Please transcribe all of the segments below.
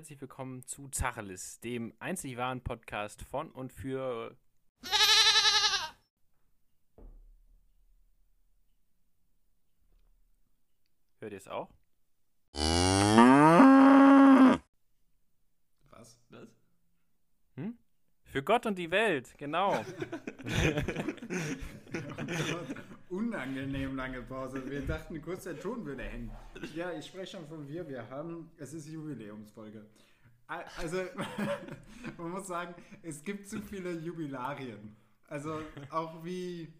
Herzlich willkommen zu Zachelis, dem einzig wahren Podcast von und für. Hört ihr es auch? Was? Was? Hm? Für Gott und die Welt, genau. Oh Gott, unangenehm lange Pause. Wir dachten kurz, der Ton würde hängen. Ja, ich spreche schon von wir. Wir haben, es ist Jubiläumsfolge. Also, man muss sagen, es gibt zu viele Jubilarien. Also auch wie,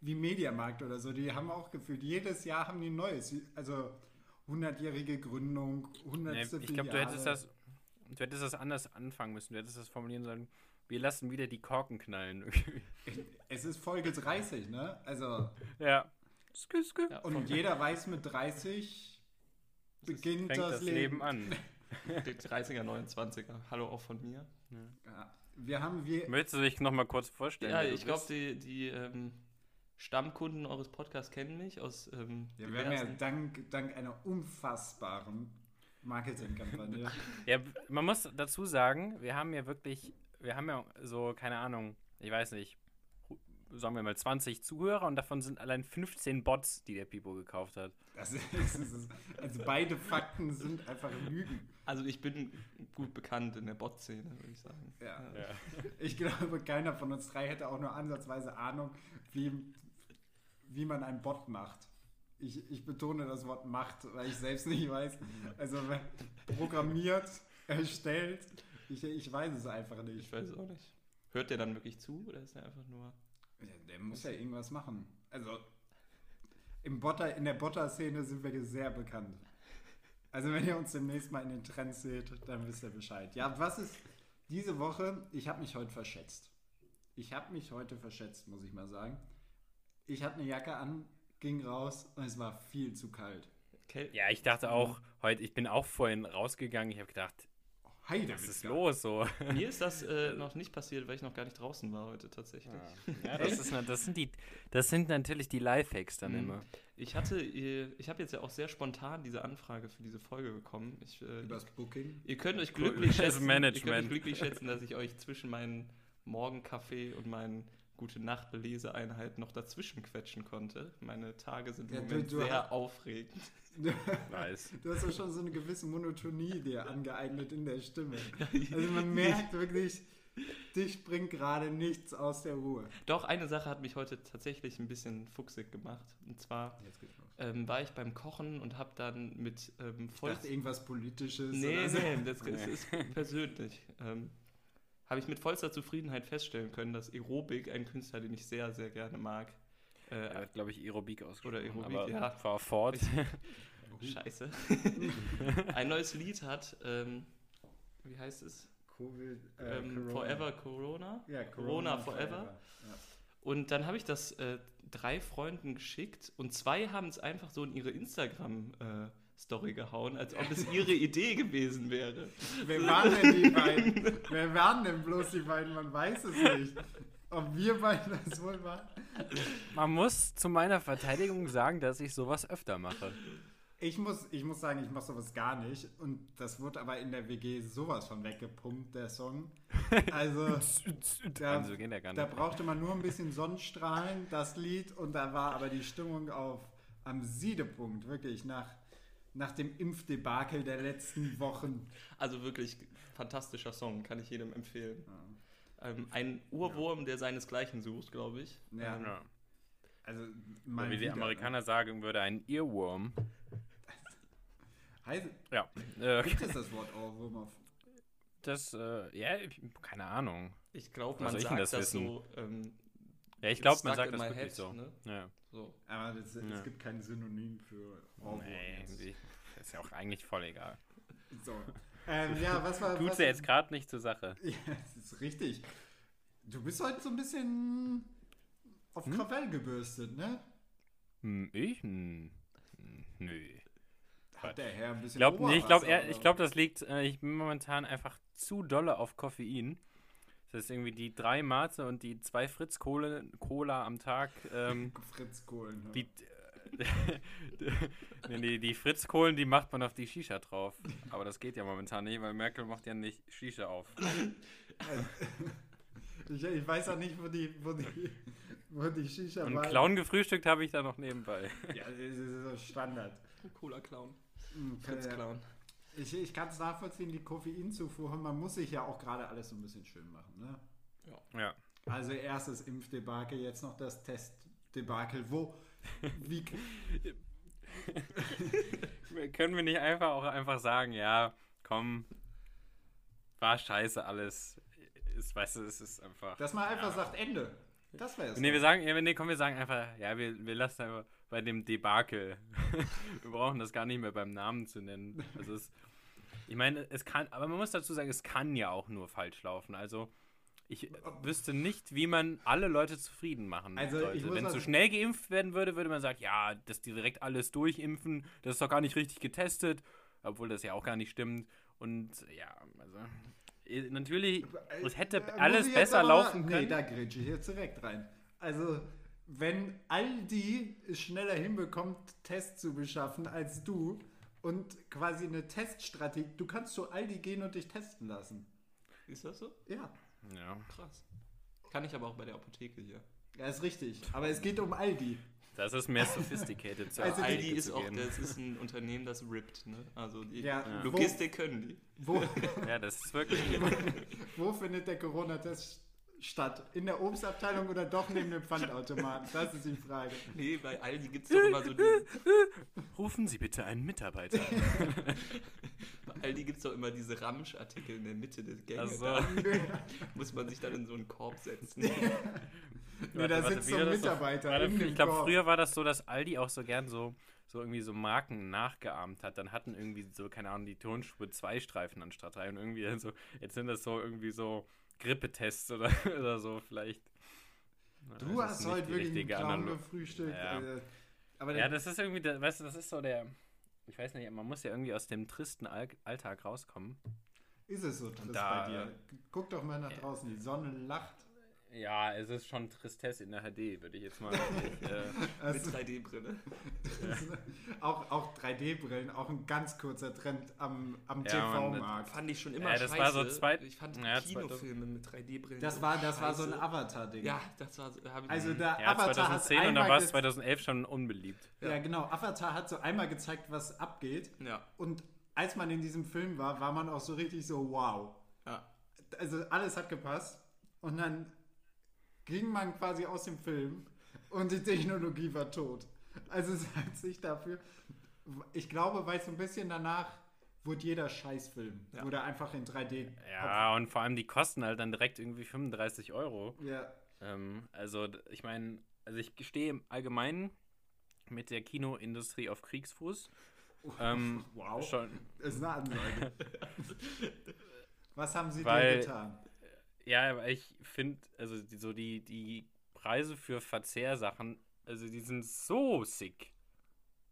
wie Mediamarkt oder so, die haben auch gefühlt, jedes Jahr haben die ein neues. Also 100-jährige Gründung, 100. Nee, ich glaube, du hättest das. Du hättest das anders anfangen müssen. Du hättest das formulieren sollen. Wir lassen wieder die Korken knallen. Es ist Folge 30, ne? Also, ja. Und jeder weiß, mit 30 beginnt Fängt das, das Leben an. die 30er, 29er. Hallo auch von mir. Ja, wir haben wir. Möchtest du dich nochmal kurz vorstellen? Ja, ich glaube, die, die ähm, Stammkunden eures Podcasts kennen mich aus ähm, Ja, wir haben ja dank, dank einer unfassbaren Marketingkampagne. Ja, man muss dazu sagen, wir haben ja wirklich, wir haben ja so, keine Ahnung, ich weiß nicht, sagen wir mal 20 Zuhörer und davon sind allein 15 Bots, die der Pipo gekauft hat. Das ist, das ist, also beide Fakten sind einfach Lügen. Also ich bin gut bekannt in der Bot-Szene, würde ich sagen. Ja. Ich glaube, keiner von uns drei hätte auch nur ansatzweise Ahnung, wie, wie man einen Bot macht. Ich, ich betone das Wort macht, weil ich selbst nicht weiß. Also programmiert, erstellt, ich, ich weiß es einfach nicht. Ich weiß es auch nicht. Hört der dann wirklich zu oder ist er einfach nur. Ja, der muss ja irgendwas machen. Also im Botter, in der Botter-Szene sind wir sehr bekannt. Also wenn ihr uns demnächst mal in den Trends seht, dann wisst ihr Bescheid. Ja, was ist diese Woche? Ich habe mich heute verschätzt. Ich habe mich heute verschätzt, muss ich mal sagen. Ich hatte eine Jacke an, ging raus und es war viel zu kalt. Kel Ja, ich dachte auch, heute, ich bin auch vorhin rausgegangen, ich habe gedacht, Heide, was ist los so? Mir ist das äh, noch nicht passiert, weil ich noch gar nicht draußen war heute tatsächlich. Ja, das, ist, das, sind die, das sind natürlich die Lifehacks dann Mhm. immer. Ich hatte, äh, ich habe jetzt ja auch sehr spontan diese Anfrage für diese Folge bekommen. Ich, äh, Übers Booking. Ihr könnt euch glücklich Das schätzen, ihr könnt Management. euch glücklich schätzen, dass ich euch zwischen meinen Morgenkaffee und meinen gute Nacht Beleseeinheiten noch dazwischen quetschen konnte. Meine Tage sind im Ja, du- Moment du sehr hast- aufregend. Nice. Du hast ja schon so eine gewisse Monotonie dir angeeignet in der Stimme. Also man merkt wirklich, dich bringt gerade nichts aus der Ruhe. Doch, eine Sache hat mich heute tatsächlich ein bisschen fuchsig gemacht. Und zwar ähm, war ich beim Kochen und habe dann mit ähm, Ich voll... dachte irgendwas Politisches. Nee, oder so. nee, das, das ist persönlich. Ähm, habe ich mit vollster Zufriedenheit feststellen können, dass Aerobik, ein Künstler, den ich sehr, sehr gerne mag, äh, Er hat, glaube ich, Aerobik ausgesprochen. Oder Aerobik, aber ja. War fort. Scheiße. ein neues Lied hat, ähm, wie heißt es? Covid, äh, Ähm, Corona. Forever Corona. Ja, Corona Forever. Ja. Und dann habe ich das äh, drei Freunden geschickt und zwei haben es einfach so in ihre Instagram-Story gehauen, als ob es ihre Idee gewesen wäre. Wer waren denn die beiden? Wer waren denn bloß die beiden? Man weiß es nicht. Ob wir beiden das wohl waren? Man muss zu meiner Verteidigung sagen, dass ich sowas öfter mache. Ich muss, ich muss sagen, ich mache sowas gar nicht. Und das wurde aber in der WG sowas von weggepumpt, der Song. Also, da, Also geht ja gar da brauchte man nur ein bisschen Sonnenstrahlen, das Lied. Und da war aber die Stimmung auf am Siedepunkt, wirklich nach, nach dem Impfdebakel der letzten Wochen. Also wirklich fantastischer Song, kann ich jedem empfehlen. Ähm, ein Urwurm, der seinesgleichen sucht, glaube ich. Ja, Ja. also Oder mal wie die wieder, Amerikaner sagen würde, ein Earworm. Ne? Heißt, Ja. Äh, gibt es das Wort Ohrwurm auf das, äh, ja, keine Ahnung. Ich glaube, man sagt das, das so. Ähm, Ja, ich glaube, man sagt das wirklich head, so. Ne? Ja. so. Aber das, Ja. es gibt kein Synonym für Ohrwurm. Nee, irgendwie. Ist ja auch eigentlich voll egal. So. Ähm, ja, was war. Tut's was, ja jetzt gerade nicht zur Sache. Ja, das ist richtig. Du bist heute so ein bisschen auf Hm? Krawall gebürstet, ne? Hm, ich? Hm, hm, nö. Hat der Herr ein bisschen. Ich glaube, nee, ich ich glaub, das liegt, äh, ich bin momentan einfach zu dolle auf Koffein. Das ist irgendwie die drei Mate und die zwei Fritz Cola, Cola am Tag. Ähm? Fritz Kohlen. die, nee, die, die Fritzkohlen, die macht man auf die Shisha drauf. Aber das geht ja momentan nicht, weil Merkel macht ja nicht Shisha auf. Ich, ich weiß auch nicht, wo die, wo die, wo die Shisha Und war. Clown gefrühstückt habe ich da noch nebenbei. Ja, das ist so Standard. Cooler Clown. Hm, Fritz äh, Clown. Ich, ich kann es nachvollziehen, die Koffeinzufuhr. Man muss sich ja auch gerade alles so ein bisschen schön machen. Ne? Ja. Also erstes Impfdebakel, jetzt noch das Testdebakel. Wo, wie, Können wir nicht einfach auch einfach sagen, ja, komm, war scheiße alles. Ist, weißt du, es ist einfach. dass man einfach ja. sagt Ende. Das wäre es. Nee, wir sagen, ja, nee, komm, wir sagen einfach, ja, wir, wir lassen einfach bei dem Debakel. wir brauchen das gar nicht mehr beim Namen zu nennen. Also es, ich meine, es kann, aber man muss dazu sagen, es kann ja auch nur falsch laufen. Also ich wüsste nicht, wie man alle Leute zufrieden machen Also, sollte. Wenn zu schnell geimpft werden würde, würde man sagen, ja, dass die direkt alles durchimpfen, das ist doch gar nicht richtig getestet, obwohl das ja auch gar nicht stimmt. Und ja, also natürlich, es hätte Äh, alles besser aber laufen Nee, können. da grätsche ich jetzt direkt rein. Also, wenn Aldi es schneller hinbekommt, Tests zu beschaffen als du und quasi eine Teststrategie, du kannst zu Aldi gehen und dich testen lassen. Ist das so? Ja, Ja. Krass. Kann ich aber auch bei der Apotheke hier. ja, ist richtig. Aber es geht um Aldi. Das ist mehr sophisticated. zur Also Aldi ist zu auch, das ist ein Unternehmen, das rippt, ne? Also die Ja, wo- Logistik können die. Wo, Ja, das ist wirklich. wo findet der Corona-Test statt? In der Obstabteilung oder doch neben dem Pfandautomaten? Das ist die Frage. Nee, bei Aldi gibt es doch immer so die, Rufen Sie bitte einen Mitarbeiter. bei Aldi gibt's doch immer diese Ramschartikel in der Mitte des. Also, Da muss man sich dann in so einen Korb setzen. Nee, da sitzt so ein Mitarbeiter dem ich glaube, früher war das so, dass Aldi auch so gern so, so irgendwie so Marken nachgeahmt hat. Dann hatten irgendwie so, keine Ahnung, die Tonschuhe zwei Streifen anstatt drei. Und irgendwie dann so, jetzt sind das so irgendwie so Grippetests oder, oder so vielleicht. Du hast heute wirklich einen gefrühstückt. Ja. äh, Aber Ja, das ist irgendwie, der, weißt du, das ist so der, ich weiß nicht, man muss ja irgendwie aus dem tristen All Alltag rauskommen. ist es so trist da- bei dir. Guck doch mal nach draußen, die Sonne lacht. Ja, es ist schon Tristesse in der HD, würde ich jetzt mal. äh, Mit Also, 3D-Brille. auch auch 3D-Brillen, auch ein ganz kurzer Trend am, am Ja, TV-Markt. Fand ich schon immer Ja, das scheiße. war so zwei- ich fand ja, Kinofilme mit 3D-Brillen Das war, das war so ein. Avatar-Ding. Ja, das war so. Also der ja, Avatar 2010 hat und dann einmal war es ge- 2011 schon unbeliebt. Ja, genau. Avatar hat so einmal gezeigt, was abgeht. ja, Und als man in diesem Film war, war man auch so richtig so, wow. ja. Also alles hat gepasst. Und dann ging man quasi aus dem Film und die Technologie war tot. Also es hat sich dafür, ich glaube, weil so ein bisschen danach wurde jeder Scheißfilm, Ja. wurde einfach in 3D. Ja, und vor allem die kosten halt dann direkt irgendwie 35 Euro. Ja, Ähm, also, ich meine, also ich stehe im Allgemeinen mit der Kinoindustrie auf Kriegsfuß. Ähm, wow. Schon, Ist eine Ansage. Was haben sie dir getan? Ja, aber ich finde, also die, so die, die Preise für Verzehrsachen, also die sind so sick.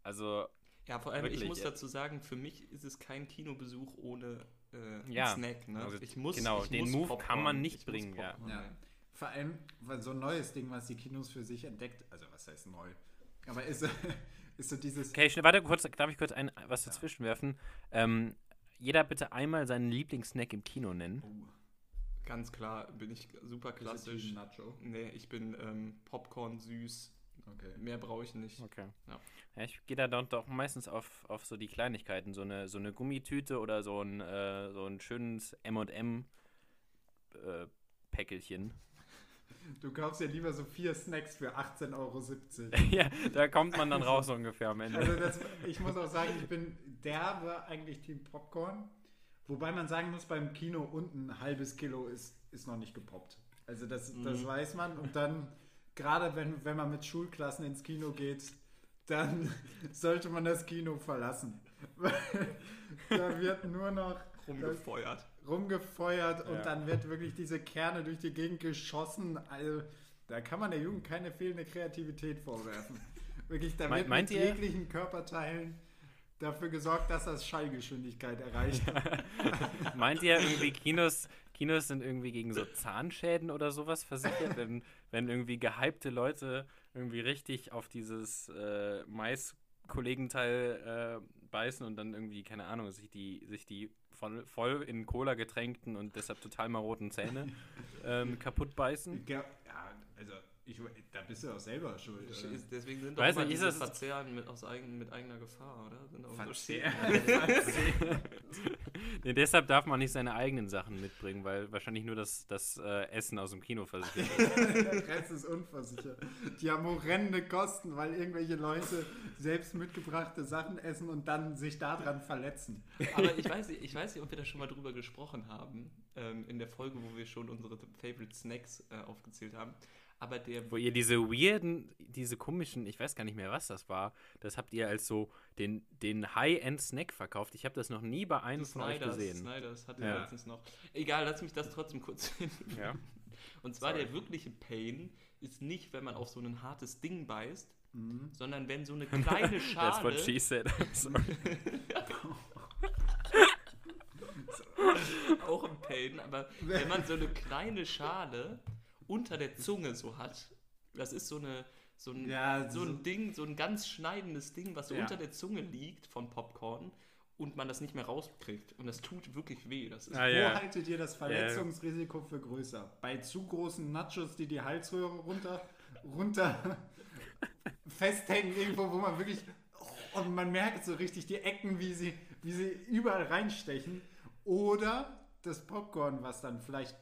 Also, Ja, vor allem, Wirklich, ich muss ja. dazu sagen, für mich ist es kein Kinobesuch ohne äh, Ja, Snack. Ne? also ich muss, genau, ich den muss Move Popcorn, kann man nicht bringen, ja. Ja. Vor allem, weil so ein neues Ding, was die Kinos für sich entdeckt, also was heißt neu? Aber ist, ist so dieses. okay, schnell, warte kurz, darf ich kurz ein, was dazwischen werfen? Ähm, jeder bitte einmal seinen Lieblingssnack im Kino nennen. Oh, Ganz klar bin ich super ist klassisch. ein Nacho. Nee, ich bin ähm, Popcorn süß. Okay. Mehr brauche ich nicht. Okay. Ja. Ja, ich gehe da doch, doch meistens auf, auf so die Kleinigkeiten, so eine, so eine Gummitüte oder so ein, äh, so ein schönes M&M äh, Päckelchen. Du kaufst ja lieber so vier Snacks für 18,70 Euro. ja, da kommt man dann raus ungefähr am Ende. Also das, ich muss auch sagen, ich bin derbe eigentlich Team Popcorn. Wobei man sagen muss, beim Kino unten ein halbes Kilo ist, ist noch nicht gepoppt. Also das, das Mhm. weiß man. Und dann, gerade wenn, wenn man mit Schulklassen ins Kino geht, dann sollte man das Kino verlassen. Da wird nur noch Rumgefeuert. rumgefeuert und Ja. dann wird wirklich diese Kerne durch die Gegend geschossen. Also, da kann man der Jugend keine fehlende Kreativität vorwerfen. Wirklich, da Me- wird mit jeglichen Körperteilen dafür gesorgt, dass das Schallgeschwindigkeit erreicht. Meint ihr irgendwie Kinos, Kinos sind irgendwie gegen so Zahnschäden oder sowas versichert, wenn, wenn irgendwie gehypte Leute irgendwie richtig auf dieses äh, Mais-Kollegenteil äh, beißen und dann irgendwie, keine Ahnung, sich die, sich die voll, voll in Cola getränkten und deshalb total maroten Zähne ähm, kaputt beißen. Ja, also ich, da bist du auch selber schuld. Oder? Deswegen sind Weiß auch immer nicht, diese das- Verzehren mit, aus eigen, mit eigener Gefahr, oder? Sind auch so Verzehr. Nee, deshalb darf man nicht seine eigenen Sachen mitbringen, weil wahrscheinlich nur das, das äh, Essen aus dem Kino versichert ist. Der Rest ist unversichert. Die haben horrende Kosten, weil irgendwelche Leute selbst mitgebrachte Sachen essen und dann sich daran verletzen. Aber ich weiß, nicht, ich weiß nicht, ob wir da schon mal drüber gesprochen haben, ähm, in der Folge, wo wir schon unsere Favorite Snacks äh, aufgezählt haben. Aber der Wo ihr diese weirden, diese komischen, ich weiß gar nicht mehr, was das war, das habt ihr als so den, den High-End-Snack verkauft. Ich habe das noch nie bei einem von euch Snyders, gesehen. Snyders hatte Ja. letztens noch. Egal, lass mich das trotzdem kurz hin. Ja. Und zwar Sorry. der wirkliche Pain ist nicht, wenn man auf so ein hartes Ding beißt, Mhm. sondern wenn so eine kleine That's what Schale. she said. I'm sorry. auch ein Pain, aber wenn man so eine kleine Schale unter der Zunge so hat, das ist so eine so ein, Ja, so ein Ding, so ein ganz schneidendes Ding, was so Ja. unter der Zunge liegt von Popcorn und man das nicht mehr rauskriegt und das tut wirklich weh. Das ist Ah, Wo ja. haltet ihr das Verletzungsrisiko für größer? Bei zu großen Nachos, die die Halsröhre runter, runter festhängen, irgendwo, wo man wirklich. oh, Und man merkt so richtig die Ecken, wie sie, wie sie überall reinstechen. Oder das Popcorn, was dann vielleicht.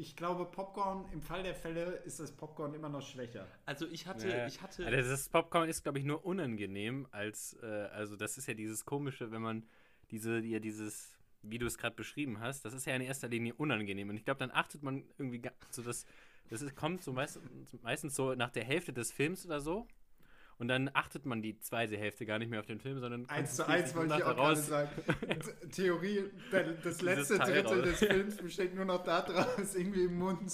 Ich glaube, Popcorn, im Fall der Fälle ist das Popcorn immer noch schwächer. Also ich hatte, Ja. ich hatte, Also das Popcorn ist, glaube ich, nur unangenehm, als, äh, also das ist ja dieses komische, wenn man diese, ja, dieses, wie du es gerade beschrieben hast, das ist ja in erster Linie unangenehm. Und ich glaube, dann achtet man irgendwie so das, das ist, kommt so meist, meistens so nach der Hälfte des Films oder so. Und dann achtet man die zweite Hälfte gar nicht mehr auf den Film, sondern Eins zu eins wollte ich auch daraus. sagen. Theorie, das letzte Drittel raus. des Films besteht nur noch daraus, irgendwie im Mund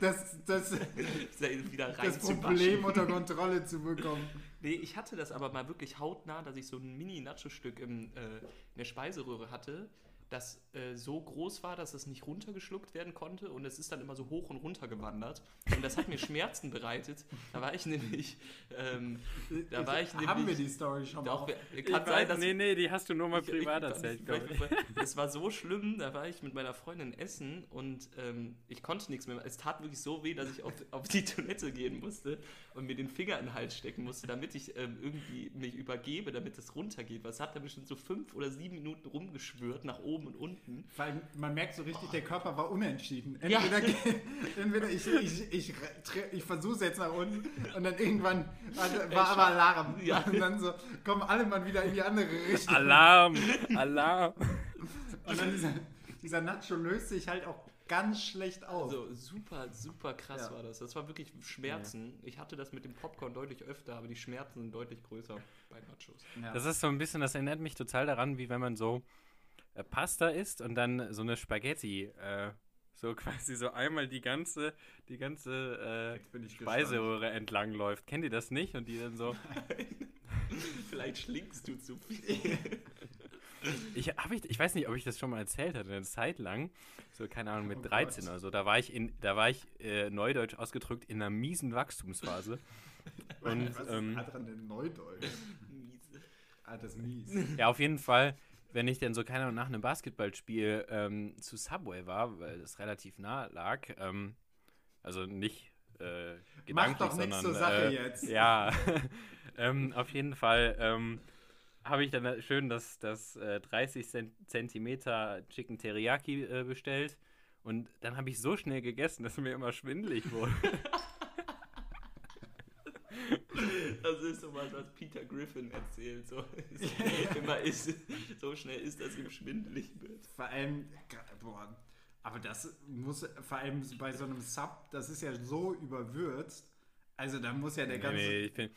das, das, wieder das. Problem unter Kontrolle zu bekommen. Nee, ich hatte das aber mal wirklich hautnah, dass ich so ein Mini-Nacho-Stück äh, in der Speiseröhre hatte, das äh, so groß war, dass es nicht runtergeschluckt werden konnte und es ist dann immer so hoch und runter gewandert. Und das hat mir Schmerzen bereitet. Da war ich nämlich. Ähm, da war ich Haben wir nämlich. die Story schon mal? Doch, kann sein, dass nee, nee, die hast du nur mal ich- privat ich- erzählt, ich- ich. Es war so schlimm, da war ich mit meiner Freundin essen und ähm, ich konnte nichts mehr. Es tat wirklich so weh, dass ich auf, auf die Toilette gehen musste und mir den Finger in den Hals stecken musste, damit ich ähm, irgendwie mich übergebe, damit es runtergeht. Was hat da bestimmt so fünf oder sieben Minuten rumgeschwört, nach oben und unten. Weil man merkt so richtig, der Körper war unentschieden. Entweder, geht- entweder ich, ich, ich, ich versuche es jetzt nach unten und dann irgendwann war, war aber Alarm. Ja. Und dann so kommen alle mal wieder in die andere Richtung. Alarm! Alarm! Und dann dieser, dieser Nacho löst sich halt auch ganz schlecht auf. Also super, super krass Ja. war das. Das war wirklich Schmerzen. Ich hatte das mit dem Popcorn deutlich öfter, aber die Schmerzen sind deutlich größer bei Nachos. Ja. Das ist so ein bisschen, das erinnert mich total daran, wie wenn man so Pasta isst und dann so eine Spaghetti, äh, so quasi so einmal die ganze, die ganze äh, Speiseröhre entlang läuft. Kennt ihr das nicht? Und die dann so. Vielleicht schlingst du zu viel. Ich, hab ich, ich weiß nicht, ob ich das schon mal erzählt hatte, eine Zeit lang, so keine Ahnung, mit Oh 13 Gott. oder so, da war ich in, da war ich äh, neudeutsch ausgedrückt in einer miesen Wachstumsphase. Und Was ähm, ist dran denn Neudeutsch? Miese. Ah, das ist mies. Ja, auf jeden Fall, wenn ich dann so, keine Ahnung, nach einem Basketballspiel ähm, zu Subway war, weil es relativ nah lag, ähm, also nicht äh, Mach doch nichts sondern, zur Sache äh, jetzt. Ja, ähm, auf jeden Fall ähm, habe ich dann schön das, das äh, 30 Cent Zentimeter Chicken Teriyaki äh, bestellt und dann habe ich so schnell gegessen, dass mir immer schwindelig wurde. Das ist so was, was Peter Griffin erzählt. So, immer ist, so schnell ist, dass ihm schwindelig wird. Vor allem, boah, aber das muss vor allem bei so einem Sub, das ist ja so überwürzt. Also da muss ja der Nee, ganze. nee, ich bin,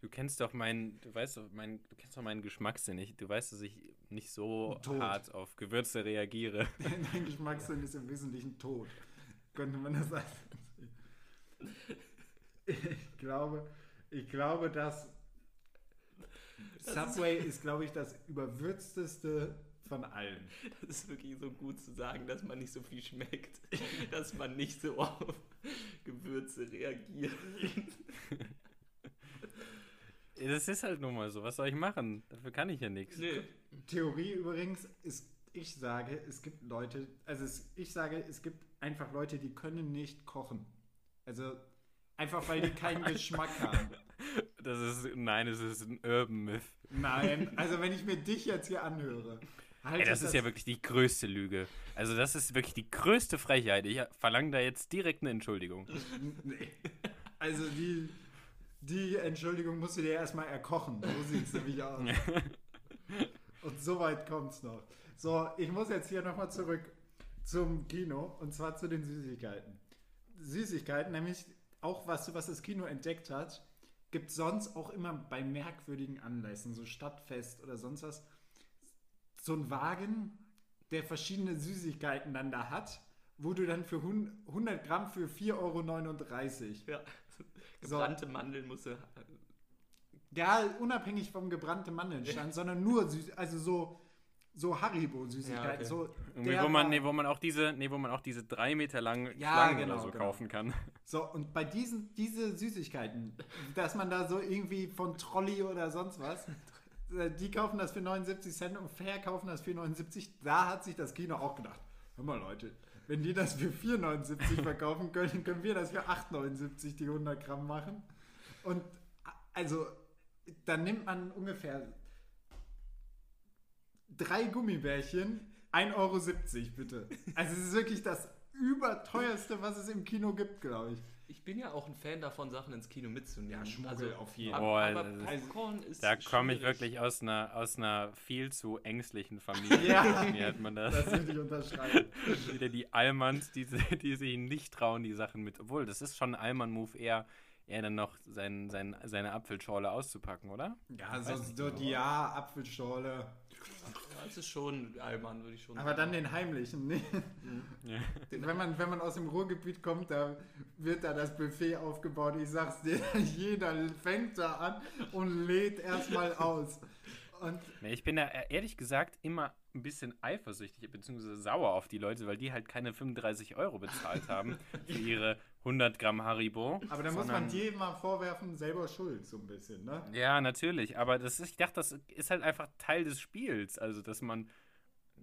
du kennst doch meinen, du weißt doch, mein, du kennst doch meinen Geschmackssinn. Ich, du weißt, dass ich nicht so Tot. hart auf Gewürze reagiere. Dein Geschmackssinn ist im Wesentlichen tot. Könnte man das sagen? Ich glaube, ich glaube, dass Subway ist, glaube ich, das überwürzteste von allen. Das ist wirklich so gut zu sagen, dass man nicht so viel schmeckt. Dass man nicht so auf Gewürze reagiert. Das ist halt nun mal so. Was soll ich machen? Dafür kann ich ja nichts. Nö. Theorie übrigens ist, ich sage, es gibt Leute, also es, ich sage, es gibt einfach Leute, die können nicht kochen. Also einfach, weil die keinen Geschmack haben. Das ist, nein, das ist ein Urban Myth. Nein, also wenn ich mir dich jetzt hier anhöre. halte Ey, das ist ja wirklich die größte Lüge. Also das ist wirklich die größte Frechheit. Ich verlange da jetzt direkt eine Entschuldigung. Nee. Also die, die Entschuldigung musst du dir erstmal erkochen. So sieht es nämlich aus. Und so weit kommt es noch. So, ich muss jetzt hier nochmal zurück zum Kino und zwar zu den Süßigkeiten. Süßigkeiten, nämlich auch was, was das Kino entdeckt hat, gibt sonst auch immer bei merkwürdigen Anlässen, so Stadtfest oder sonst was, so einen Wagen, der verschiedene Süßigkeiten dann da hat, wo du dann für hun- 100 Gramm für 4,39 Euro. Ja. So. Gebrannte Mandeln musst du. Ja, unabhängig vom gebrannten Mandelnstand, sondern nur süß, also so, so Haribo-Süßigkeiten. Ja, okay. so, wo man, nee, wo man auch diese, nee, wo man auch diese drei Meter langen Ja, Schlangen genau, oder so genau. kaufen kann. So, und bei diesen diese Süßigkeiten, dass man da so irgendwie von Trolli oder sonst was, äh, die kaufen das für 79 Cent und verkaufen das für 79, da hat sich das Kino auch gedacht, hör mal Leute, wenn die das für 4,79 verkaufen können, können wir das für 8,79 die 100 Gramm machen. Und also, dann nimmt man ungefähr drei Gummibärchen, 1,70 Euro bitte. Also es ist wirklich das überteuerste, was es im Kino gibt, glaube ich. Ich bin ja auch ein Fan davon, Sachen ins Kino mitzunehmen. Also, Ja, Schmuggel auf jeden aber, Boah, aber das ist- Popcorn ist. Da komme ich wirklich aus einer, aus einer viel zu ängstlichen Familie. Ja. Wie hat man das? Das würde ich unterschreiben. Wieder die Allmanns, die, die sich nicht trauen, die Sachen mit. Obwohl, das ist schon ein Allmann-Move, eher, eher dann noch sein, sein, seine Apfelschorle auszupacken, oder? Ja, so, Weiß nicht, so die ja, Apfelschorle. Ja, das ist schon Alman, würde ich schon Aber dann den heimlichen. Ne? Ja. Wenn, man, wenn man aus dem Ruhrgebiet kommt, da wird da das Buffet aufgebaut. Ich sag's dir, jeder fängt da an und lädt erstmal aus. Und Nee, ich bin da ehrlich gesagt immer ein bisschen eifersüchtig bzw. sauer auf die Leute, weil die halt keine 35 Euro bezahlt haben für ihre 100 Gramm Haribo. Aber da muss man dir mal vorwerfen, selber schuld, so ein bisschen, ne? Ja, natürlich, aber das ist, ich dachte, das ist halt einfach Teil des Spiels. Also, dass man.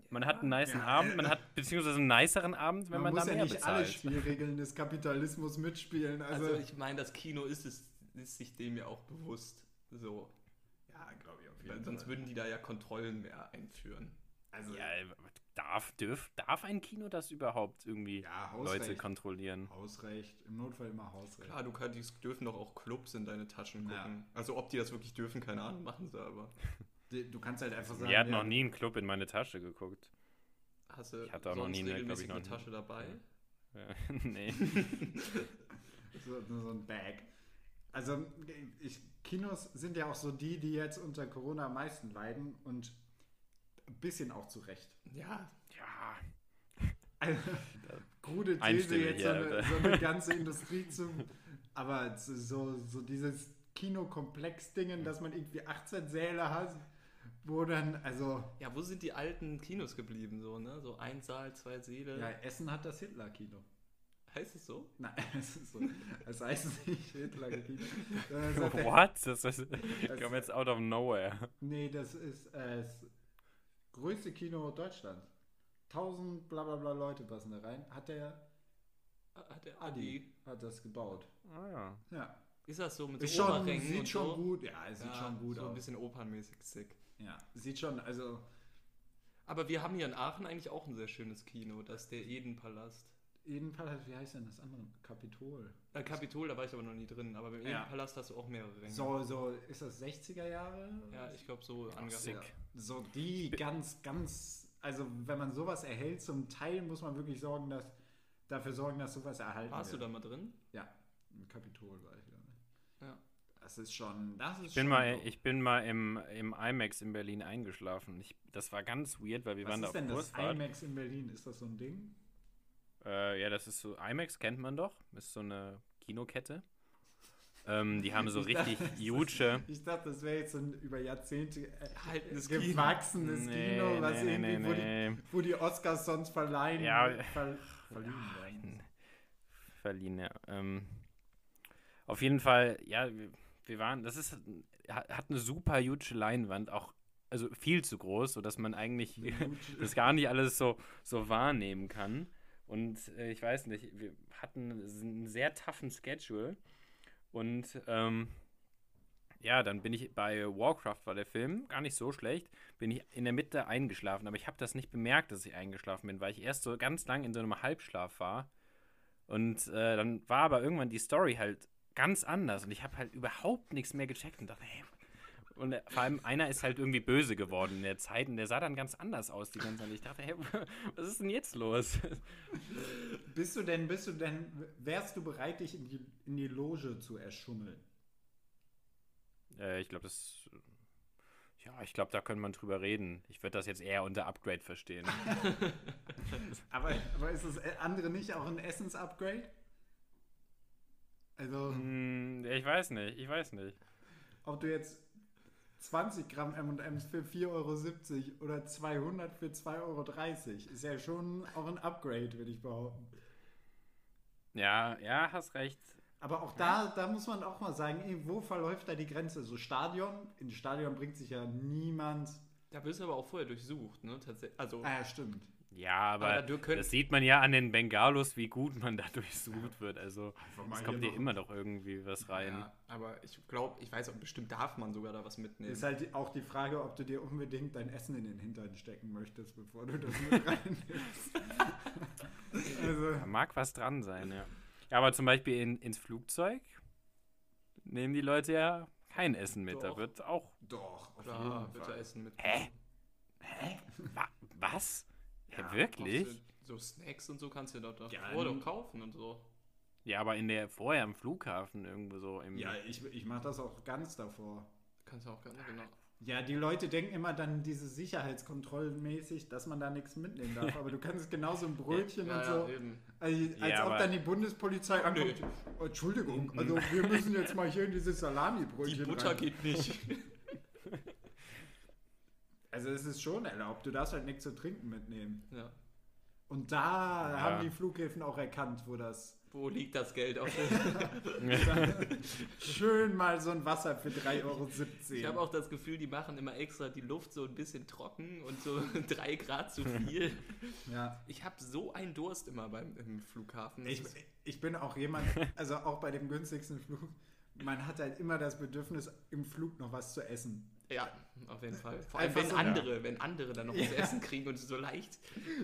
Man hat einen niceen Ja. Abend, man hat beziehungsweise einen niceren Abend, wenn man, muss da ja mehr nicht alle bezahlt. Spielregeln des Kapitalismus mitspielen. Also, Also, ich meine, das Kino ist, es, ist sich dem ja auch bewusst. So. ja, glaube ich auf Weil sonst würden die da ja Kontrollen mehr einführen. Also, Ja, darf, dürf, darf ein Kino das überhaupt irgendwie Ja, Leute kontrollieren? Hausrecht. Im Notfall immer Hausrecht. Klar, du kannst, die dürfen doch auch Clubs in deine Taschen Ja. gucken. Also, ob die das wirklich dürfen, keine Ahnung, machen sie aber. Du kannst halt einfach sagen. Mir hat ja, noch nie ein Club in meine Tasche geguckt. Hast du Ich hatte auch noch nie eine, ich, noch eine nie. Tasche dabei? Ja, nee. So, so ein Bag. Also, ich, Kinos sind ja auch so die, die jetzt unter Corona am meisten leiden und ein bisschen auch zu Recht. Ja, Ja, Also, krude These Einstimmig, jetzt so, ja, eine, da. so eine ganze Industrie zu. Aber so, so dieses Kinokomplex-Dingen, dass man irgendwie 18 Säle hat, wo dann, also, Ja, wo sind die alten Kinos geblieben, so, ne? So ein Saal, zwei Säle. ja, Essen hat das Hitler-Kino. Heißt es so? Nein, es ist so. Es heißt nicht Hitler-Kino. es What? Das, das kommt jetzt out of nowhere. Nee, das ist äh, das größte Kino Deutschlands. 1000 bla bla bla Leute passen da rein. Hat der Hat der Adi hat das gebaut. Ah, ja. Ja. Ist das so mit Ist so schon, Oberrängen sieht und schon so? gut. Ja, es sieht Ja, schon gut so ein aus. bisschen opernmäßig sick. Ja, sieht schon, also Aber wir haben hier in Aachen eigentlich auch ein sehr schönes Kino, das ist der Edenpalast. Jedenfalls, wie heißt denn das andere? Kapitol. Äh, Kapitol, da war ich aber noch nie drin, aber beim Ja. Edenpalast hast du auch mehrere Ränge. So, so, ist das 60er Jahre? Ja, ich glaube so angefangen. So die ganz, ganz, also wenn man sowas erhält, zum Teil muss man wirklich sorgen, dass dafür sorgen, dass sowas erhalten Warst du wird. da mal drin? Ja, im Kapitol war ich da. Ja. Das ist schon, das ist Ich bin schon mal, ich bin mal im, im IMAX in Berlin eingeschlafen. Ich, das war ganz weird, weil wir Was waren da ist auf denn das Kursfahrt. IMAX in Berlin? Ist das so ein Ding? Äh, ja, das ist so, IMAX kennt man doch. Ist so eine Kinokette. Ähm, die haben so Ich richtig huge. Ich dachte, das wäre jetzt so ein über Jahrzehnte Haltendes Kino. gewachsenes Nee, Kino, was nee, nee, irgendwie, wo, nee, nee. Die, wo die Oscars sonst verleihen. Ja. ver, verliehen werden. Verliehen, ja. Ähm, auf jeden Fall, ja, wir, wir waren, das ist hat, hat eine super huge Leinwand, auch also viel zu groß, sodass man eigentlich das gar nicht alles so, so wahrnehmen kann. Und äh, ich weiß nicht, wir hatten einen sehr toughen Schedule. Und ähm, ja, dann bin ich bei Warcraft, war der Film, gar nicht so schlecht, bin ich in der Mitte eingeschlafen. Aber ich habe das nicht bemerkt, dass ich eingeschlafen bin, weil ich erst so ganz lang in so einem Halbschlaf war. Und äh, dann war aber irgendwann die Story halt ganz anders. Und ich habe halt überhaupt nichts mehr gecheckt und dachte, hey, und äh, vor allem einer ist halt irgendwie böse geworden in der Zeit und der sah dann ganz anders aus die ganze Zeit. Ich dachte, hey, was ist denn jetzt los? Bist du denn, bist du denn, wärst du bereit, dich in die, in die Loge zu erschummeln? Äh, ich glaube, das. Ja, ich glaube, da könnte man drüber reden. Ich würde das jetzt eher unter Upgrade verstehen. aber, aber ist das andere nicht auch ein Essens-Upgrade? Also. Hm, ich weiß nicht, ich weiß nicht. Ob du jetzt 20 Gramm M&M's für 4,70 Euro oder 200 für 2,30 Euro ist ja schon auch ein Upgrade, würde ich behaupten. Ja, ja, hast recht. Aber auch da, da muss man auch mal sagen, wo verläuft da die Grenze? So Stadion, in Stadion bringt sich ja niemand. Da wirst du aber auch vorher durchsucht, ne? Tatsächlich. Also, ah, ja, stimmt. Ja, aber, aber das sieht man ja an den Bengalos, wie gut man da durchsucht wird. Also es kommt dir immer doch irgendwie was rein. Ja, aber ich glaube, ich weiß auch, bestimmt darf man sogar da was mitnehmen. Ist halt auch die Frage, ob du dir unbedingt dein Essen in den Hintern stecken möchtest, bevor du das mit reinnimmst. also. Da mag was dran sein, ja. Ja, aber zum Beispiel in, ins Flugzeug nehmen die Leute ja kein Essen mit. Doch. Da wird auch. Doch, klar, wird da Essen mit. Hä? Hä? was? Ja, wirklich? So Snacks und so kannst du ja dort ja, davor kaufen und so. Ja, aber in der vorher am Flughafen irgendwo so im. Ja, ich, ich mache das auch ganz davor. Kannst du auch ganz genau. Ja, die Leute denken immer dann diese Sicherheitskontrollen mäßig, dass man da nichts mitnehmen darf. Aber du kannst genauso ein Brötchen ja, und so. Ja, also, als ja, ob dann die Bundespolizei ankommt. Oh, Entschuldigung, also wir müssen jetzt mal hier in dieses Salami-Brötchen. Die Butter rein. geht nicht. Also es ist schon erlaubt, du darfst halt nichts zu trinken mitnehmen. Ja. Und da ja. haben die Flughäfen auch erkannt, wo das. Wo liegt das Geld auf Schön mal so ein Wasser für 3,70 Euro. Ich habe auch das Gefühl, die machen immer extra die Luft so ein bisschen trocken und so 3 Grad zu viel. Ja. Ich habe so einen Durst immer beim im Flughafen. Ich, ich bin auch jemand, also auch bei dem günstigsten Flug, man hat halt immer das Bedürfnis, im Flug noch was zu essen. Ja, auf jeden Fall. Vor allem, wenn so, andere, ja. wenn andere dann noch was ja. Essen kriegen und so leicht.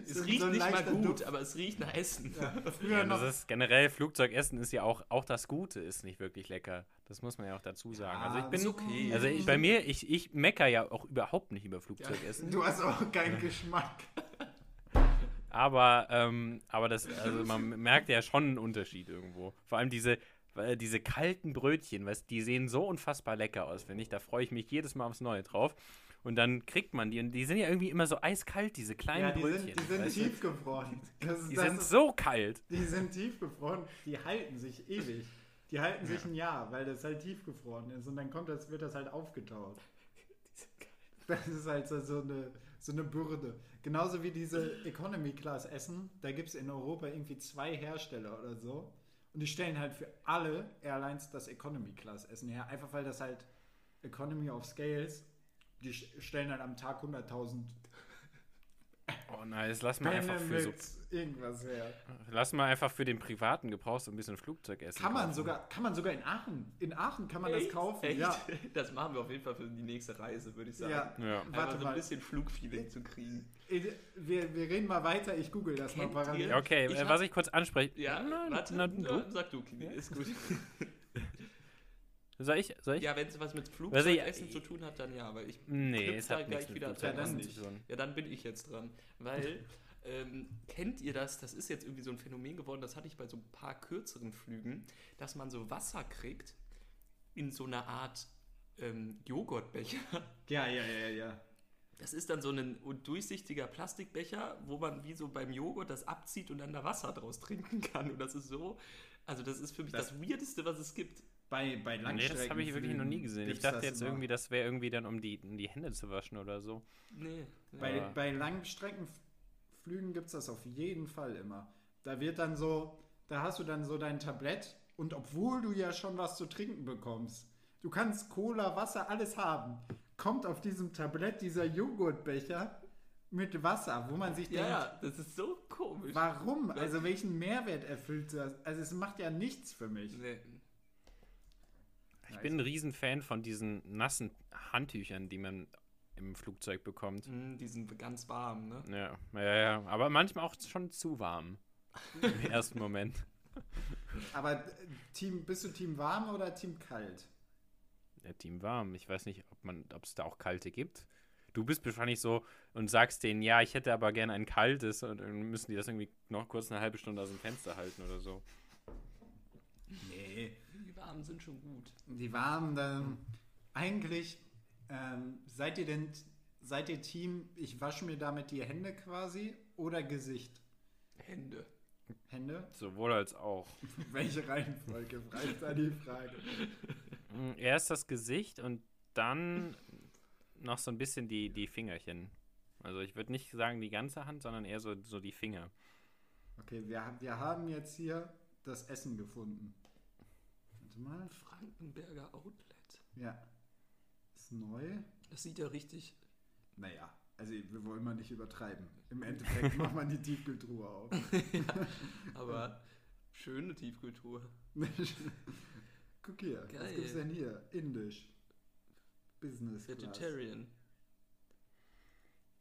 Es so, riecht so nicht mal gut, Duft. aber es riecht nach Essen. Ja. Das ist generell Flugzeugessen ist ja auch, auch das Gute ist nicht wirklich lecker. Das muss man ja auch dazu sagen. also ich bin okay. Also ich, bei mir, ich, ich mecker ja auch überhaupt nicht über Flugzeugessen. Du hast auch keinen Geschmack. Aber, ähm, aber das, also man merkt ja schon einen Unterschied irgendwo. Vor allem diese, weil diese kalten Brötchen, weißt, die sehen so unfassbar lecker aus, finde ich. Da freue ich mich jedes Mal aufs Neue drauf. Und dann kriegt man die. Und die sind ja irgendwie immer so eiskalt, diese kleinen ja, die Brötchen. Sind, die sind tiefgefroren. die sind ist, so kalt. Die sind tiefgefroren. Die halten sich ewig. Die halten ja. sich ein Jahr, weil das halt tiefgefroren ist. Und dann kommt das, wird das halt aufgetaut. Das ist halt so, eine, so eine Bürde. Genauso wie diese Economy Class Essen. Da gibt es in Europa irgendwie zwei Hersteller oder so. Und die stellen halt für alle Airlines das Economy Class Essen her, einfach weil das halt Economy of Scales, die stellen dann am Tag 100.000 Oh nice, lass mal einfach für so irgendwas her. Lass mal einfach für den privaten Gebrauch so ein bisschen Flugzeug essen. Kann man sogar, kann man sogar in Aachen. In Aachen kann man Echt? das kaufen. Echt? Ja. Das machen wir auf jeden Fall für die nächste Reise, würde ich sagen. Ja. ja. Warte so ein bisschen Flugfeeling zu kriegen. Wir, wir reden mal weiter, ich google das Kennt mal parallel. Okay, ich was ich kurz anspreche. Ja, na, warte, na, du? sag du, ist gut. Soll ich? Soll ich? Ja, wenn es was mit Flugzeugessen zu tun hat, dann ja, weil ich nee, es hat gleich wieder dran. Ja, dann bin ich jetzt dran. Weil, ähm, kennt ihr das? Das ist jetzt irgendwie so ein Phänomen geworden, das hatte ich bei so ein paar kürzeren Flügen, dass man so Wasser kriegt in so einer Art ähm, Joghurtbecher. Ja, ja, ja, ja. Das ist dann so ein durchsichtiger Plastikbecher, wo man wie so beim Joghurt das abzieht und dann da Wasser draus trinken kann. Und das ist so, also das ist für mich das, das Weirdeste, was es gibt. Bei, bei Langstrecken. Nee, das habe ich wirklich noch nie gesehen. Ich dachte jetzt irgendwie, das wäre irgendwie dann, um die, um die Hände zu waschen oder so. Nee. Bei, bei Langstreckenflügen gibt es das auf jeden Fall immer. Da wird dann so, da hast du dann so dein Tablett und obwohl du ja schon was zu trinken bekommst, Du kannst Cola, Wasser, alles haben. Kommt auf diesem Tablett dieser Joghurtbecher mit Wasser, wo man sich Ja, denkt, ja, das ist so komisch. warum? Also welchen Mehrwert erfüllt das? Also es macht ja nichts für mich. Nee. Ich bin ein Riesenfan von diesen nassen Handtüchern, die man im Flugzeug bekommt. Mm, Die sind ganz warm, ne? Ja, ja, ja. Aber manchmal auch schon zu warm. Im ersten Moment. Aber äh, Team, bist du Team warm oder Team kalt? Ja, Team warm. Ich weiß nicht, ob man, ob es da auch kalte gibt. Du bist wahrscheinlich so und sagst denen, ja, ich hätte aber gerne ein kaltes und dann müssen die das irgendwie noch kurz eine halbe Stunde aus dem Fenster halten oder so. Warmen sind schon gut. Die warmen dann eigentlich ähm, seid ihr denn seid ihr Team, ich wasche mir damit die Hände quasi oder Gesicht? Hände. Hände? Sowohl als auch. Welche Reihenfolge? Reicht da die Frage. Mm, Erst das Gesicht und dann noch so ein bisschen die, die Fingerchen. Also ich würde nicht sagen die ganze Hand, sondern eher so, so die Finger. Okay, wir, wir haben jetzt hier das Essen gefunden. Warte mal. Frankenberger Outlet. Ja. Ist neu. Das sieht ja richtig. Naja, also wir wollen mal nicht übertreiben. Im Endeffekt macht man die Tiefkühltruhe auf. Aber schöne Tiefkultur. Guck hier, was Geil. gibt's denn hier? Indisch. Business Class. Vegetarian.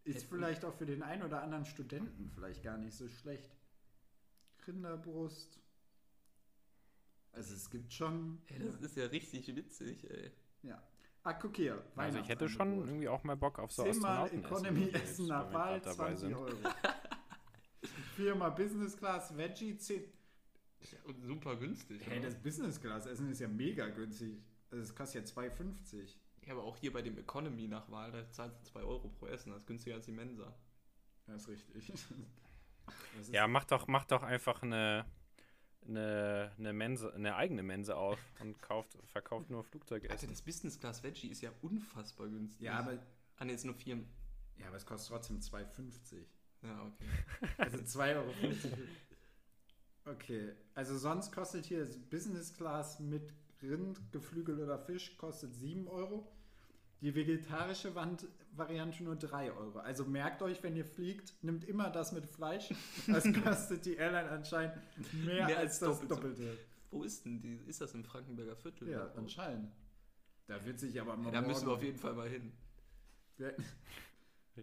Ist vielleicht auch für den einen oder anderen Studenten vielleicht gar nicht so schlecht. Rinderbrust. Also es gibt schon. Ey, das ist ja richtig witzig, ey. Ja. Ah, guck hier. Also ich hätte schon irgendwie auch mal Bock auf so Zehnmal Economy Essen jetzt- nach Wahl, grad dabei 20 sind. Euro. Viermal Business Class Veggie, 10. Und super günstig. Hey, oder? das Business Class Essen ist ja mega günstig. Also es kostet ja 2,50. ja, aber auch hier bei dem Economy nach Wahl, da zahlt 2 Euro pro Essen. Das ist günstiger als die Mensa. Ja, ist richtig. Das ist- Ja, mach doch, mach doch einfach eine, eine, eine, Mensa, eine eigene Mensa auf und kauft, verkauft nur Flugzeugessen. das Business Class Veggie ist ja unfassbar günstig. ja, aber, Ah, ne, ist nur 4. ja, aber es kostet trotzdem 2,50. Ja, okay. Also 2,50 Euro. Okay, also sonst kostet hier das Business Class mit Rind, Geflügel oder Fisch kostet 7 Euro. Die vegetarische Wand Variante nur 3 Euro. Also merkt euch, wenn ihr fliegt, nimmt immer das mit Fleisch. Das kostet die Airline anscheinend mehr, Mehr als, als das doppelt so. Doppelte. Wo ist denn die? Ist das im Frankenberger Viertel? Ja, wo? anscheinend. Da wird sich aber mal Ja, da müssen wir morgen- auf jeden Fall mal hin.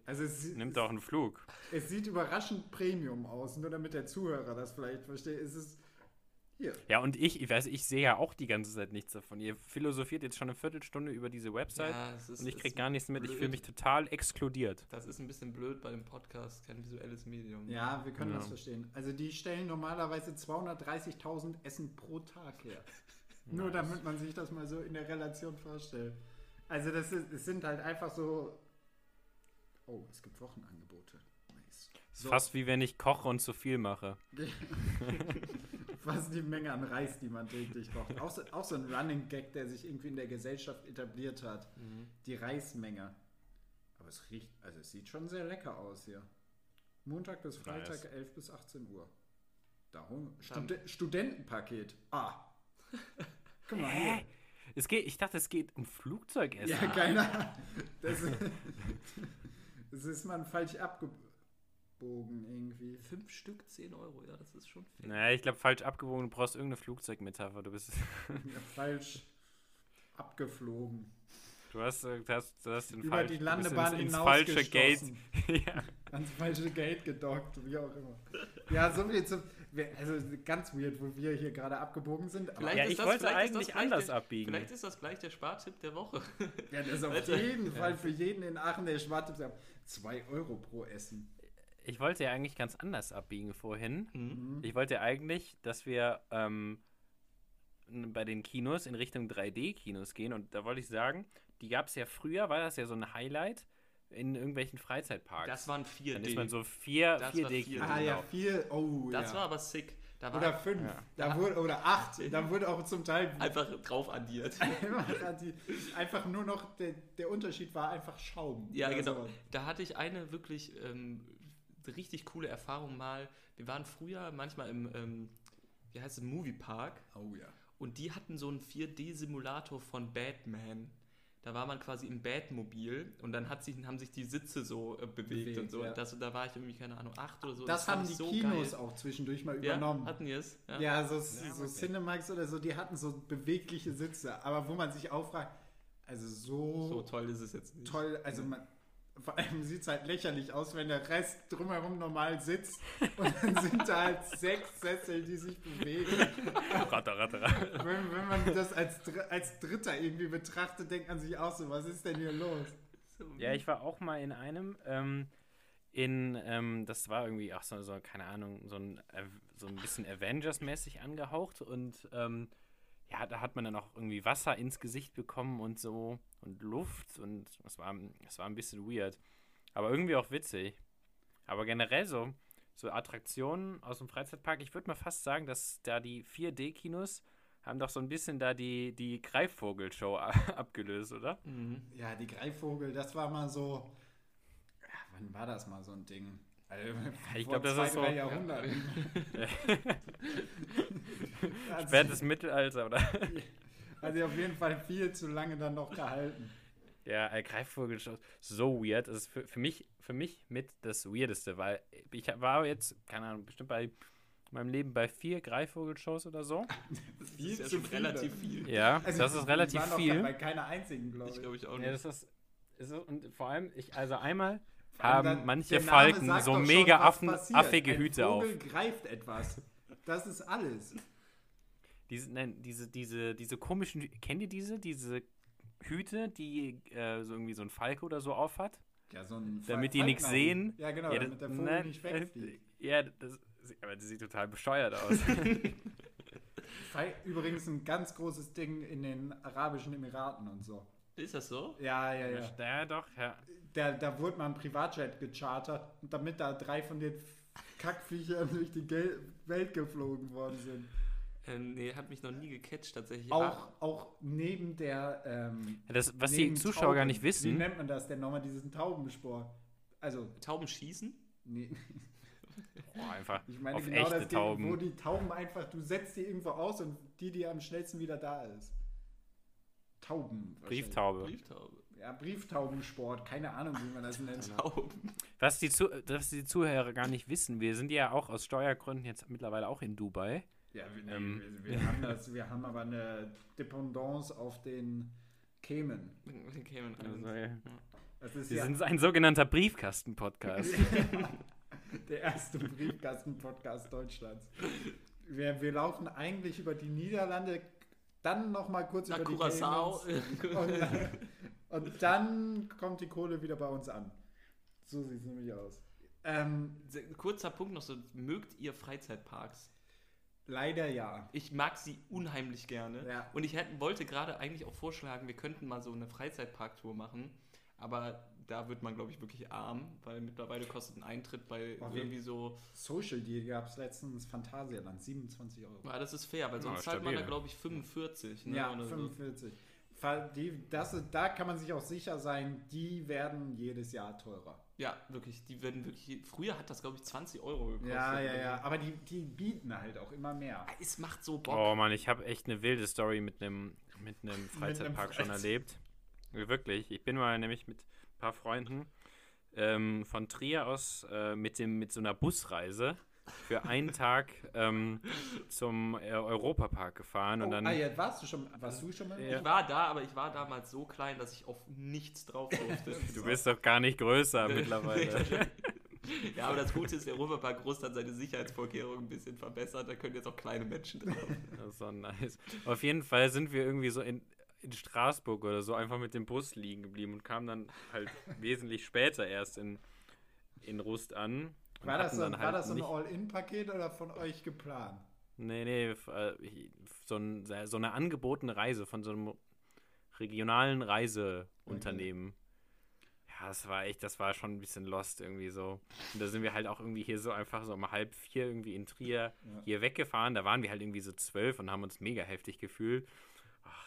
Also es, Nimmt auch einen Flug. es sieht überraschend Premium aus, nur damit der Zuhörer das vielleicht versteht. Es ist hier. Ja, und ich, ich weiß, ich sehe ja auch die ganze Zeit nichts davon. Ihr philosophiert jetzt schon eine Viertelstunde über diese Website Ja, ist, und ich es krieg ist gar nichts mit. Ich blöd. fühle mich total exkludiert. Das ist ein bisschen blöd bei dem Podcast, kein visuelles Medium. Ja, wir können Ja. das verstehen. Also die stellen normalerweise 230.000 Essen pro Tag her. Nur damit man sich das mal so in der Relation vorstellt. Also das, ist, es sind halt einfach so... Oh, es gibt Wochenangebote. Nice. Ist Fast wie wenn ich koche und zu viel mache. Was die Menge an Reis, die man täglich kocht. Auch so, auch so ein Running Gag, der sich irgendwie in der Gesellschaft etabliert hat. Mhm. Die Reismenge. Aber es riecht, also es sieht schon sehr lecker aus hier. Montag bis Freitag, Nice. 11 bis 18 Uhr. Darum. Studi Studentenpaket. Ah. Guck mal hier. Es geht, ich dachte, es geht um Flugzeugessen. Ja, keiner. Das, das ist man falsch abgebogen irgendwie. Fünf Stück, 10 Euro, ja, das ist schon viel. Naja, ich glaube, falsch abgewogen. Du brauchst irgendeine Flugzeugmetapher. Du bist. Ja, falsch abgeflogen. Du hast, äh, du hast, du hast den Über falsch, die Landebahn ins, ins falsche Gate. ja. Ans falsche Gate gedockt, wie auch immer. Ja, so viel zum. Also ganz weird, wo wir hier gerade abgebogen sind. Aber Vielleicht ja, ist ich das- wollte vielleicht ist das eigentlich gleich anders der- abbiegen. Vielleicht ist das gleich der Spartipp der Woche. ja, das ist auf Alter. jeden Fall für jeden in Aachen, der Schwartipps hat. 2 Euro pro Essen. Ich wollte ja eigentlich ganz anders abbiegen vorhin. Mhm. Ich wollte ja eigentlich, dass wir ähm, bei den Kinos in Richtung 3D-Kinos gehen. Und da wollte ich sagen, die gab es ja früher, war das ja so ein Highlight in irgendwelchen Freizeitparks. Das waren 4D. Dann ist man so vier, Das war 4D-Kinos. 4D. Ah ja, genau. vier. Oh, das ja. war aber sick. Da war Oder fünf. Ja. Da wurde, oder acht. Da wurde auch zum Teil einfach drauf addiert. einfach, nur noch, der, der Unterschied war einfach Schaum. Ja, genau. sowas. Da hatte ich eine wirklich ähm, richtig coole Erfahrung mal. Wir waren früher manchmal im, ähm, wie heißt es, Moviepark. Oh ja. Und die hatten so einen 4D-Simulator von Batman. Da war man quasi im Batmobil und dann hat sich, haben sich die Sitze so äh, bewegt, Bewegt, und so. ja. Und das, da war ich irgendwie, keine Ahnung, acht oder so. Das, fand haben die so Kinos geil. auch zwischendurch mal Ja, übernommen. hatten die es? Ja, so, Ja, so okay. Cinemax oder so, die hatten so bewegliche Sitze, aber wo man sich auch fragt, also so, So toll ist es jetzt nicht. toll, also man, vor allem sieht es halt lächerlich aus, wenn der Rest drumherum normal sitzt und dann sind da halt sechs Sessel, die sich bewegen. Ratter, ratter, ratter. Wenn, wenn man das als, als Dritter irgendwie betrachtet, denkt man sich auch so, was ist denn hier los? Ja, ich war auch mal in einem, ähm, in, ähm, das war irgendwie, ach so, so keine Ahnung, so ein, Av- so ein bisschen Avengers-mäßig angehaucht und ähm, ja, da hat man dann auch irgendwie Wasser ins Gesicht bekommen und so und Luft und es war, es war ein bisschen weird, aber irgendwie auch witzig. Aber generell so, so Attraktionen aus dem Freizeitpark, ich würde mal fast sagen, dass da die 4D-Kinos haben doch so ein bisschen da die, die Greifvogel-Show abgelöst, oder? Mhm. Ja, die Greifvogel, das war mal so, ja, wann war das mal so ein Ding? Also, Ich vor glaub, das zwei, ist so- drei Jahrhunderten. Also- Spätes Mittelalter, oder? Also auf jeden Fall viel zu lange dann noch gehalten. Ja, äh, Greifvogel ist so weird. Das ist für, für, mich, für mich mit das Weirdeste, weil ich war jetzt, keine Ahnung, bestimmt bei meinem Leben bei vier Greifvogelshows oder so. Das Viel ist ja zu schon viele. relativ viel. Ja, Also das ist relativ viel. Bei keiner einzigen, glaube Ich ich. glaube ich auch Ja, nicht. das ist, ist und vor allem, ich, also einmal haben dann- manche Falken so schon, mega Affen, affige Hüte auf. Vogel greift etwas. Das ist alles. Diese, nein, diese, diese, diese komischen, kennt ihr diese? Diese Hüte, die äh, so irgendwie so ein Falke oder so aufhat? Ja, so ein Damit Fal- die nichts sehen. Ja, genau, ja, damit der Vogel nein, nicht äh, wegfliegt. Ja, das, aber das sieht total bescheuert aus. Übrigens ein ganz großes Ding in den Arabischen Emiraten und so. Ist das so? Ja, ja, ja. ja, doch, ja. Da, da wurde mal ein Privatjet gechartert, damit da drei von den Kackviechern durch die Gel Welt geflogen worden sind. Ähm, nee, hat mich noch nie gecatcht tatsächlich. Auch, auch neben der. Ähm, Das, was neben die Zuschauer Tauben. gar nicht Wie wissen, nennt man das denn nochmal, diesen Taubensport? Also, Ah, Tauben schießen? nee, boah, einfach ich meine auf genau echte das Ding, wo Tauben. die Tauben einfach, du setzt die irgendwo aus und die, die am schnellsten wieder da ist. Tauben. Brieftaube. Brieftaube. Ja, Brieftaubensport, keine Ahnung, wie man das nennt. Tauben. Was die, Zu was die Zuhörer gar nicht wissen, wir sind ja auch aus Steuergründen jetzt mittlerweile auch in Dubai. Ja, wir, nee, Ähm. wir, wir, haben das, wir haben aber eine Dependance auf den Cayman. Den Cayman Also, Islands. ja. Das ist Wir ja sind ein sogenannter Briefkasten-Podcast. der erste Briefkasten-Podcast Deutschlands. Wir, wir laufen eigentlich über die Niederlande, dann nochmal kurz Na, über die Curaçao. Und, und dann kommt die Kohle wieder bei uns an. So sieht es nämlich aus. Ähm, Kurzer Punkt noch so, mögt ihr Freizeitparks? leider ja. Ich mag sie unheimlich gerne. Ja. Und ich hätte, wollte gerade eigentlich auch vorschlagen, wir könnten mal so eine Freizeitparktour machen. Aber da wird man, glaube ich, wirklich arm, weil mittlerweile kostet ein Eintritt bei Ach, irgendwie so. Social Deal gab es letztens Phantasialand, 27 Euro. Ja, das ist fair, weil Ja, sonst zahlt man da, glaube ich, 45. Ne? Ja, oder so. 45. Fall- Die, das, da kann man sich auch sicher sein, die werden jedes Jahr teurer. Ja, wirklich. Die werden wirklich. Früher hat das, glaube ich, 20 Euro gekostet. Ja, ja, ja. so. Aber die, die bieten halt auch immer mehr. Ah, Es macht so Bock. Oh Mann, ich habe echt eine wilde Story mit einem mit einem Freizeitpark schon Freizeit- erlebt. Wirklich. Ich bin mal nämlich mit ein paar Freunden ähm, von Trier aus äh, mit, dem, mit so einer Busreise für einen Tag ähm, zum äh, Europapark gefahren und oh, dann. ah, ja, warst du schon, warst du schon mal? Ja. Ich war da, aber ich war damals so klein, dass ich auf nichts drauf durfte. Du bist doch gar nicht größer mittlerweile. ja, aber das Gute ist, der Europapark Groß hat seine Sicherheitsvorkehrungen ein bisschen verbessert. Da können jetzt auch kleine Menschen drauf. Das ist so nice. Auf jeden Fall sind wir irgendwie so in, in Straßburg oder so einfach mit dem Bus liegen geblieben und kamen dann halt wesentlich später erst in, in Rust an. War das, so, dann war halt das so ein All-In-Paket oder von euch geplant? Nee, nee, äh, so, ein, so eine angebotene Reise von so einem regionalen Reiseunternehmen. Ja, das war echt, das war schon ein bisschen lost irgendwie so. Und da sind wir halt auch irgendwie hier so einfach so um halb vier irgendwie in Trier Ja. hier weggefahren. Da waren wir halt irgendwie so zwölf und haben uns mega heftig gefühlt.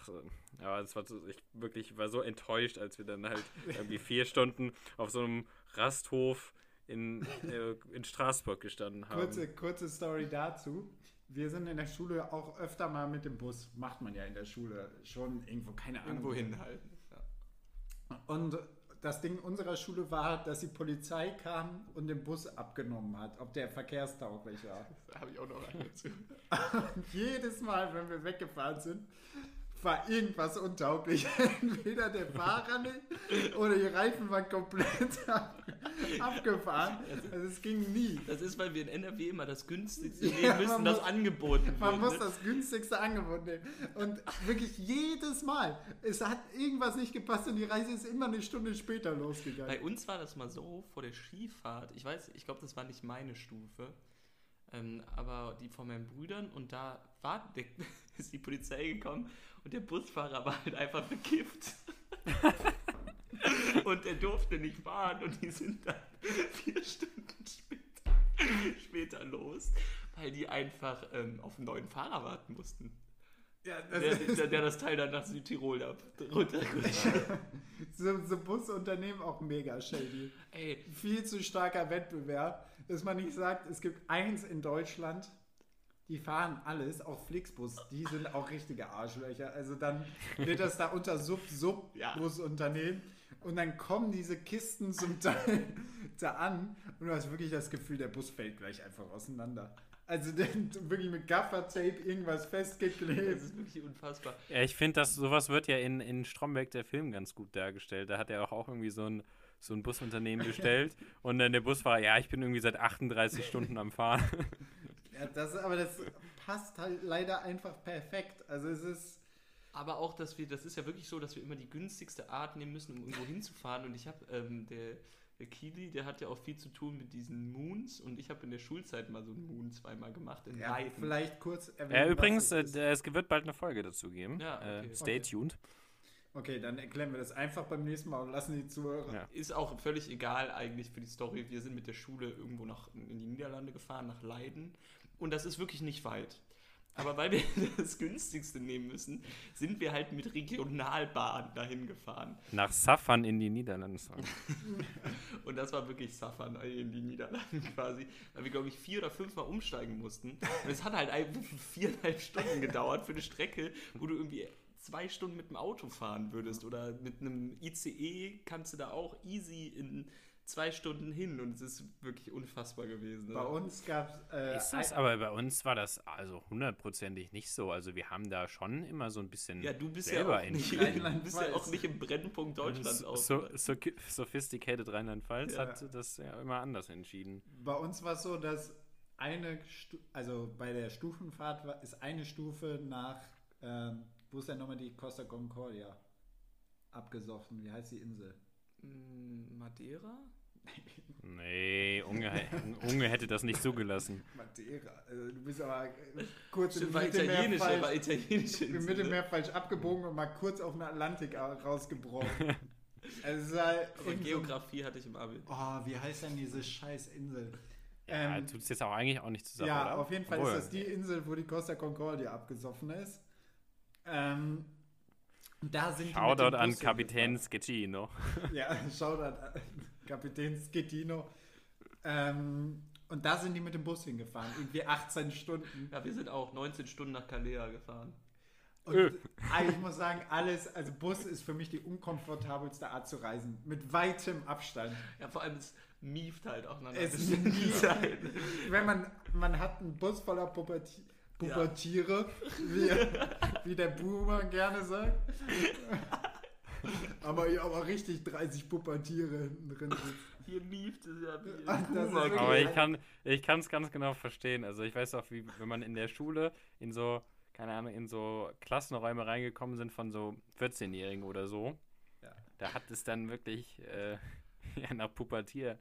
Ach. Aber es war so, ich wirklich war so enttäuscht, als wir dann halt irgendwie vier Stunden auf so einem Rasthof in, äh, in Straßburg gestanden haben. Kurze, kurze Story dazu. wir sind in der Schule auch öfter mal mit dem Bus, macht man ja in der Schule schon irgendwo, keine Ahnung. Irgendwo hinhalten. Ja. Und das Ding unserer Schule war, dass die Polizei kam und den Bus abgenommen hat, ob der verkehrstauglich war. Da habe ich auch noch einen dazu. Und jedes Mal, wenn wir weggefahren sind, war irgendwas untauglich. Entweder der Fahrer nicht oder die Reifen waren komplett ab, abgefahren. Also es ging nie. Das ist, weil wir in NRW immer das günstigste Ja, nehmen müssen, man das muss- angeboten wird. Man muss ne? das günstigste Angebot nehmen. Und wirklich jedes Mal. Es hat irgendwas nicht gepasst und die Reise ist immer eine Stunde später Bei losgegangen. uns war das mal so, vor der Skifahrt, ich weiß, ich glaube, das war nicht meine Stufe, ähm, aber die von meinen Brüdern und da war, ist die Polizei gekommen und der Busfahrer war halt einfach bekifft. und er durfte nicht fahren und die sind dann vier Stunden später, später los, weil die einfach ähm, auf einen neuen Fahrer warten mussten. Ja, das Der, der, der das Teil dann nach Südtirol ab runtergerutscht. so, so Busunternehmen auch mega shady. Ey, Viel zu starker Wettbewerb, dass man nicht sagt, es gibt eins in Deutschland, die fahren alles, auch Flixbus, die sind auch richtige Arschlöcher. Also dann wird das da unter Sub-Sub-Busunternehmen und dann kommen diese Kisten zum Teil da an und du hast wirklich das Gefühl, der Bus fällt gleich einfach auseinander. Also wirklich mit Gaffer-Tape irgendwas das festgeklebt. ist wirklich unfassbar. Ja, ich finde, dass sowas wird ja in, in Stromberg der Film ganz gut dargestellt. Da hat er auch, auch irgendwie so ein, so ein Busunternehmen bestellt und dann der Busfahrer, ja, ich bin irgendwie seit 38 Stunden am Fahren. Ja, das, aber das passt halt leider einfach perfekt. Also es ist... Aber auch, dass wir, das ist ja wirklich so, dass wir immer die günstigste Art nehmen müssen, um irgendwo hinzufahren. Und ich habe, ähm, der, der Kili, der hat ja auch viel zu tun mit diesen Moons. Und ich habe in der Schulzeit mal so einen Moon zweimal gemacht in Ja, Leiden. vielleicht kurz erwähnen. Ja, übrigens, äh, es d- es wird bald eine Folge dazu geben. Ja, okay. äh, stay Okay. tuned. Okay, dann erklären wir das einfach beim nächsten Mal und lassen die Zuhörer. Ja. Ist auch völlig egal eigentlich für die Story. Wir sind mit der Schule irgendwo nach, in die Niederlande gefahren, nach Leiden. Und das ist wirklich nicht weit. Aber weil wir das günstigste nehmen müssen, sind wir halt mit Regionalbahn dahin gefahren. Nach Safan in die Niederlande. Und das war wirklich Safan in die Niederlande quasi, weil wir, glaube ich, vier oder fünfmal umsteigen mussten. Und es hat halt viereinhalb Stunden gedauert für eine Strecke, wo du irgendwie zwei Stunden mit dem Auto fahren würdest. Oder mit einem ICE kannst du da auch easy in zwei Stunden hin. Und es ist wirklich unfassbar gewesen. Bei uns gab es. Äh, Ist das? Aber bei uns war das also hundertprozentig nicht so. Also wir haben da schon immer so ein bisschen ja, du bist selber ja auch nicht, du bist ja auch nicht im Brennpunkt Deutschlands so, so, so sophisticated Rheinland-Pfalz Ja. hat das ja immer anders entschieden. bei uns war es so, dass eine, Stu also bei der Stufenfahrt war, ist eine Stufe nach, ähm, wo ist denn nochmal die Costa Concordia abgesoffen? Wie heißt die Insel? Mm, Madeira? Nee, Unge, Unge hätte das nicht zugelassen. Madeira. Also, du bist aber kurz im Mittelmeer, falsch, im Mittelmeer falsch abgebogen und mal kurz auf den Atlantik au- rausgebrochen. also, es war Aber irgend so ein- Geografie hatte ich im Abi. Oh, wie heißt denn diese scheiß Insel? Ja, Ähm, tut es jetzt auch eigentlich auch nicht zusammen, ja, oder? auf jeden Fall Obwohl, ist das die Insel, wo die Costa Concordia abgesoffen ist. Ähm, da sind Shoutout an Kapitän Schettino. hingefahren. Ja, Shoutout an Kapitän Schettino. Ähm, und da sind die mit dem Bus hingefahren. Irgendwie 18 Stunden. Ja, wir sind auch 19 Stunden nach Calais gefahren. Und Öh. ah, ich muss sagen, alles, also Bus ist für mich die unkomfortabelste Art zu reisen. Mit weitem Abstand. Ja, vor allem es mieft halt auch Es mieft. Zeit. Wenn man, man hat einen Bus voller Puberti Pubertiere, wie, wie der Boomer gerne sagt. aber ja, aber richtig 30 Pubertiere hinten drin sitzen. Hier mieft es ja wie Ach, ein das ist Puma. wirklich- Aber ich kann ich kann es ganz genau verstehen. Also ich weiß auch, wie wenn man in der Schule in so keine Ahnung in so Klassenräume reingekommen sind von so 14-Jährigen oder so. Ja. Da hat es dann wirklich äh, ja, nach Pubertier.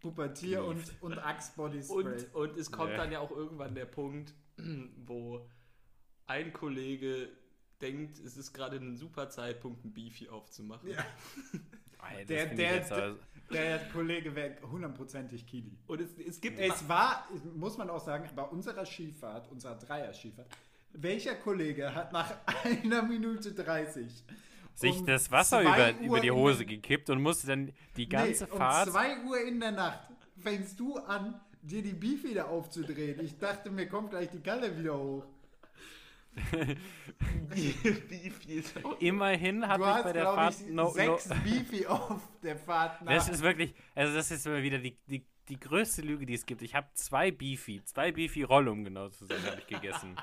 Pubertier und, und Axe Body Spray. Und, und es kommt Nee. dann ja auch irgendwann der Punkt, wo ein Kollege denkt, es ist gerade ein super Zeitpunkt, ein Beefy aufzumachen. Ja. Das Der- der- jetzt aber- Der Kollege wäre hundertprozentig Kili. Und es, es gibt Es war, muss man auch sagen, bei unserer Skifahrt, unserer Dreier-Skifahrt, welcher Kollege hat nach einer Minute 30 sich um das Wasser über, Uhr über die Hose der- gekippt und musste dann die ganze nee, Fahrt. Um 2 Uhr in der Nacht fängst du an, dir die Beef wieder aufzudrehen. Ich dachte, mir kommt gleich die Galle wieder hoch. Viel? Immerhin habe Du ich bei der glaube Fahrt ich, no, no, sechs Beefy auf der Fahrt nach. Das ist wirklich, also das ist immer wieder die, die, die größte Lüge, die es gibt. Ich habe zwei Beefy, zwei Beefy Roll, um genau zu sein, habe ich gegessen.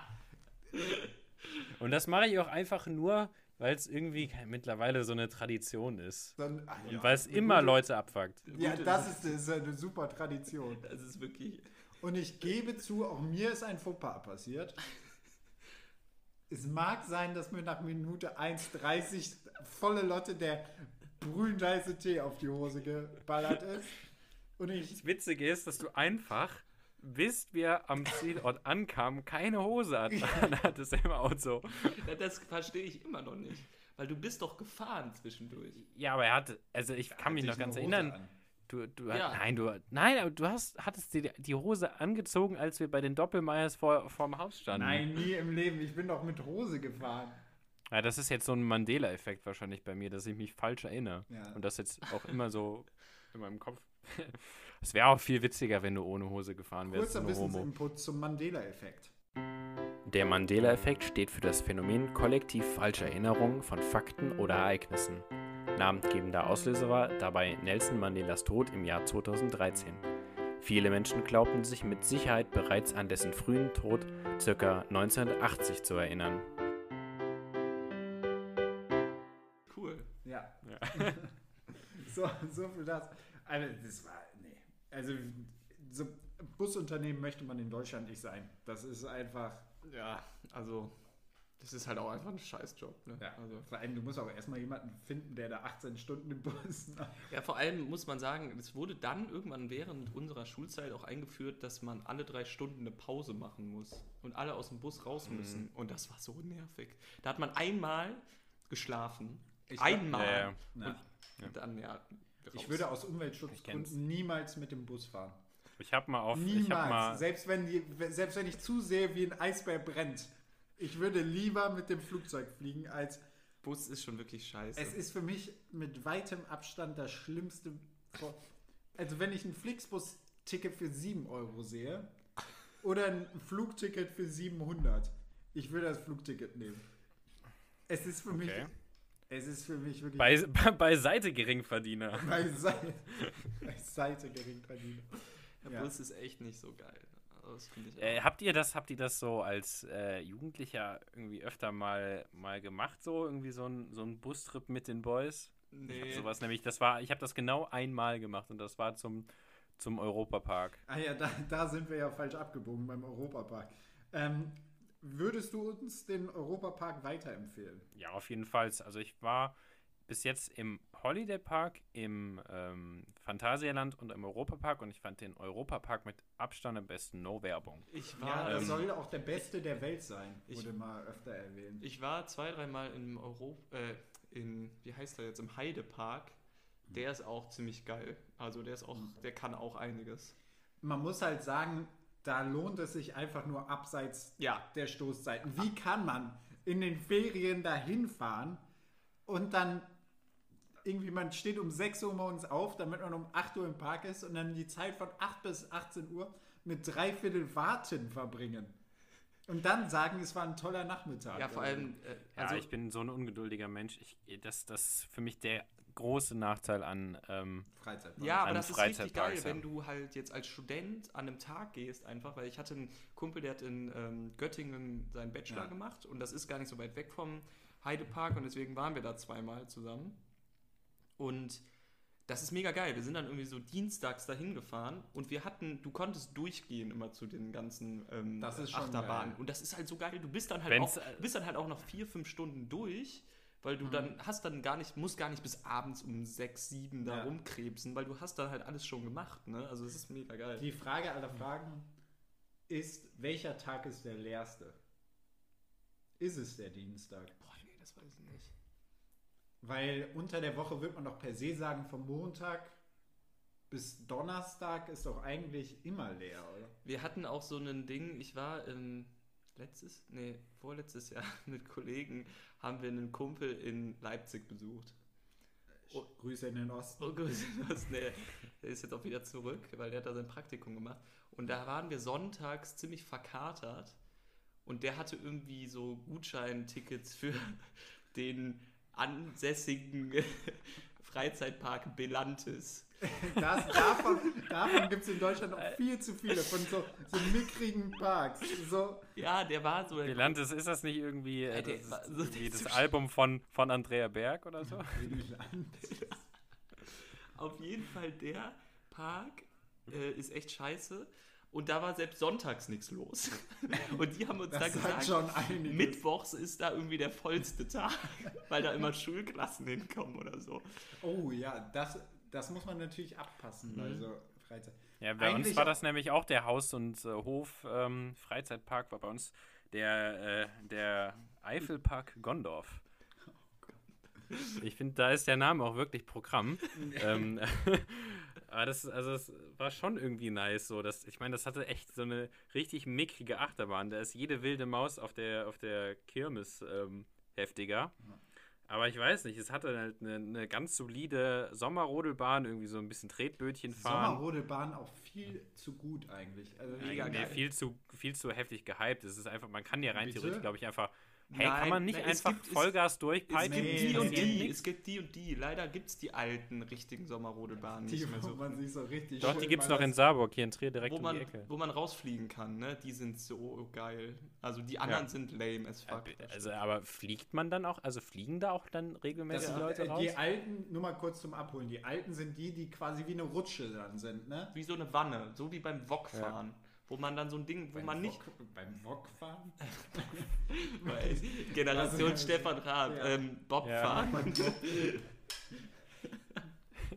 Und das mache ich auch einfach nur, weil es irgendwie mittlerweile so eine Tradition ist. Dann, ja, Und weil es immer gute- Leute abfuckt. Ja, das ist, das ist eine super Tradition. Das ist wirklich. Und ich gebe zu, auch mir ist ein Fauxpas passiert. Es mag sein, dass mir nach Minute 1,30 volle Lotte der brühend heiße Tee auf die Hose geballert ist. Und ich, Das Witzige ist, dass du einfach, bis wir am Zielort ankamen, keine Hose hat- hattest im Auto. Ja, Das verstehe ich immer noch nicht. Weil du bist doch gefahren zwischendurch. Ja, aber er hatte, also ich kann mich noch ganz erinnern. an. Du, du, Ja. nein, du, nein, aber du hast, hattest die, die Hose angezogen, als wir bei den Doppelmeiers vor, vorm Haus standen. Nein, nie im Leben. Ich bin doch mit Hose gefahren. Ja, das ist jetzt so ein Mandela-Effekt wahrscheinlich bei mir, dass ich mich falsch erinnere. Ja. Und das jetzt auch immer so in meinem Kopf. Es wäre auch viel witziger, wenn du ohne Hose gefahren wärst. Kurzer. Wissensinput zum Mandela-Effekt. Der Mandela-Effekt steht für das Phänomen kollektiv falscher Erinnerungen von Fakten oder Ereignissen. Namengebender Auslöser war dabei Nelson Mandelas Tod im Jahr 2013. Viele Menschen glaubten sich mit Sicherheit bereits an dessen frühen Tod ca. 1980 zu erinnern. Cool. Ja. so, so viel das. Also, das war, nee. Also, so Busunternehmen möchte man in Deutschland nicht sein. Das ist einfach, Ja, also. Das ist halt auch einfach ein Scheißjob. Ne? ja. Also, Vor allem, du musst auch erstmal jemanden finden, der da 18 Stunden im Bus. ja, vor allem muss man sagen, es wurde dann irgendwann während unserer Schulzeit auch eingeführt, dass man alle drei Stunden eine Pause machen muss und alle aus dem Bus raus müssen. Und das war so nervig. Da hat man einmal geschlafen. Ich einmal. Ja, ja. Na, Und dann, ja. ich würde aus. Umweltschutzgründen niemals mit dem Bus fahren. Ich habe mal auf. Ich Niemals. hab mal, selbst, wenn die, selbst wenn ich zusehe, wie ein Eisbär brennt. Ich würde lieber mit dem Flugzeug fliegen, als Bus ist schon wirklich scheiße. Es ist für mich mit weitem Abstand das Schlimmste. vor- Also wenn ich ein Flixbus-Ticket für 7 Euro sehe oder ein Flugticket für 700, ich würde das Flugticket nehmen. Es ist für mich, Okay. es ist für mich wirklich bei, beiseite Geringverdiener. beiseite, beiseite Geringverdiener. Der Ja. Bus ist echt nicht so geil. Das finde ich Äh, habt ihr das, habt ihr das so als äh, Jugendlicher irgendwie öfter mal, mal gemacht, so irgendwie so ein, so ein Bustrip mit den Boys? Ich hab nee. sowas nämlich, das war, ich habe das genau einmal gemacht und das war zum, zum Europapark. Ah ja, da, da sind wir ja falsch abgebogen beim Europapark. Ähm, würdest du uns den Europapark weiterempfehlen? Ja, auf jeden Fall. Also ich war bis jetzt im Holiday Park, im ähm, Phantasialand und im Europapark und ich fand den Europapark mit Abstand am besten. No Werbung. Ich Ja, war, das ähm, soll auch der beste der Welt sein, Ich- wurde mal öfter erwähnt. ich war zwei, dreimal im Europa, äh, in, wie heißt der jetzt, im Heidepark. Der ist auch ziemlich geil. Also der ist auch, der kann auch einiges. Man muss halt sagen, da lohnt es sich einfach nur abseits Ja, der Stoßzeiten. Wie kann man in den Ferien dahin fahren und dann irgendwie, man steht um 6 Uhr morgens auf, damit man um 8 Uhr im Park ist und dann die Zeit von 8 bis 18 Uhr mit dreiviertel Warten verbringen. Und dann sagen, es war ein toller Nachmittag. ja vor allem, äh, Ja, also ich bin so ein ungeduldiger Mensch. Ich, das, das ist für mich der große Nachteil an. Ähm, Freizeitpark. Ja, aber An das ist richtig geil, ja. wenn du halt jetzt als Student an einem Tag gehst, einfach, weil ich hatte einen Kumpel, der hat in ähm, Göttingen seinen Bachelor Ja. gemacht und das ist gar nicht so weit weg vom Heidepark und deswegen waren wir da zweimal zusammen. Und das ist mega geil. Wir sind dann irgendwie so dienstags dahin gefahren und wir hatten, du konntest durchgehen immer zu den ganzen ähm, Das ist schon Achterbahnen. geil. Und das ist halt so geil. Du bist dann halt Wenn's, auch, äh, bist dann halt auch noch vier, fünf Stunden durch, weil du Mhm. dann hast dann gar nicht, musst gar nicht bis abends um sechs, sieben da Ja. rumkrebsen, weil du hast dann halt alles schon gemacht, ne? Also es ist mega geil. Die Frage aller Fragen ist, welcher Tag ist der leerste? Ist es der Dienstag? Boah, nee, das weiß ich nicht. Weil unter der Woche wird man doch per se sagen, vom Montag bis Donnerstag ist doch eigentlich immer leer, oder? Wir hatten auch so ein Ding, ich war ähm, letztes, nee, vorletztes Jahr mit Kollegen, haben wir einen Kumpel in Leipzig besucht. Oh. Grüße in den Osten. Oh Gott, was, nee, der ist jetzt auch wieder zurück, weil der hat da sein Praktikum gemacht. Und da waren wir sonntags ziemlich verkatert. Und der hatte irgendwie so Gutscheintickets für den ansässigen Freizeitpark Belantis. Das, davon davon gibt es in Deutschland noch viel zu viele, von so, so mickrigen Parks. So, Ja, der war so. Bilantes, ist das nicht irgendwie, äh, das, ist so- irgendwie das Album von, von Andrea Berg oder so? Auf jeden Fall der Park äh, ist echt scheiße. Und da war selbst sonntags nichts los. Und die haben uns da das gesagt, schon einiges. Mittwochs ist da irgendwie der vollste Tag, weil da immer Schulklassen hinkommen oder so. Oh ja, das, das muss man natürlich abpassen bei Mhm. so Freizeit. Ja, bei uns Eigentlich war auch- das nämlich auch der Haus- und äh, Hof-Freizeitpark, war bei uns der, äh, der Eifelpark Gondorf. Ich finde, da ist der Name auch wirklich Programm. ähm, aber das, also das war schon irgendwie nice. So, dass, ich meine, das hatte echt so eine richtig mickrige Achterbahn. Da ist jede wilde Maus auf der, auf der Kirmes ähm, heftiger. Aber ich weiß nicht, es hatte halt eine, eine ganz solide Sommerrodelbahn, irgendwie so ein bisschen Tretbötchen fahren. Sommerrodebahn auch viel zu gut eigentlich. Also Mega Nee, geil. viel zu, viel zu heftig gehypt. Es ist einfach, man kann ja rein Bitte? theoretisch, glaube ich, einfach. Hey, Nein, kann man nicht es einfach gibt- es- Vollgas Es durchpeipen? gibt Nee, die und die, es gibt die und die. Leider gibt es die alten, richtigen Sommerrodelbahnen die, nicht mehr wo so. man sich so richtig Doch, die gibt es noch in das- Saarburg, hier in Trier direkt Wo um man, die Ecke. wo man rausfliegen kann, ne? Die sind so geil. Also die anderen sind lame as fuck. Also, aber fliegt man dann auch, also fliegen da auch dann Das regelmäßig sind, Leute äh, raus? die alten, nur mal kurz zum Abholen, die alten sind die, die quasi wie eine Rutsche dann sind, ne? Wie so eine Wanne, so wie beim Wokfahren. Wo man dann so ein Ding, wo man nicht. Wok, beim Wok fahren? Generation ist- Stefan Raab, Ja. ähm, Bob Ja. fahren.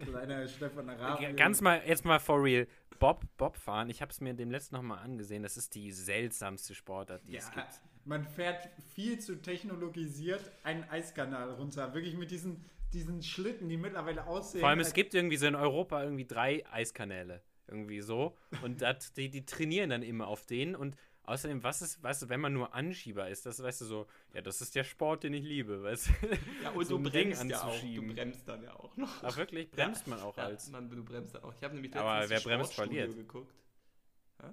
Kleiner Stefan Raab. G- Ganz mal, jetzt mal for real. Bob, Bob fahren, ich habe es mir dem letzten nochmal angesehen, das ist die seltsamste Sportart, die Ja, es gibt. man fährt viel zu technologisiert einen Eiskanal runter. Wirklich mit diesen, diesen Schlitten, die mittlerweile aussehen. Vor allem, es gibt irgendwie so in Europa irgendwie drei Eiskanäle. Irgendwie so. Und das, die, die trainieren dann immer auf denen. Und außerdem, was ist, weißt du, wenn man nur Anschieber ist, das weißt du so, ja, das ist der Sport, den ich liebe, weißt du? Ja, und So du bremst ja auch. Du bremst dann ja auch noch. Ach, wirklich? Bremst man auch Ja, als. man, du bremst dann auch. Ich habe nämlich Aber wer das bremst, verliert. geguckt. Ja?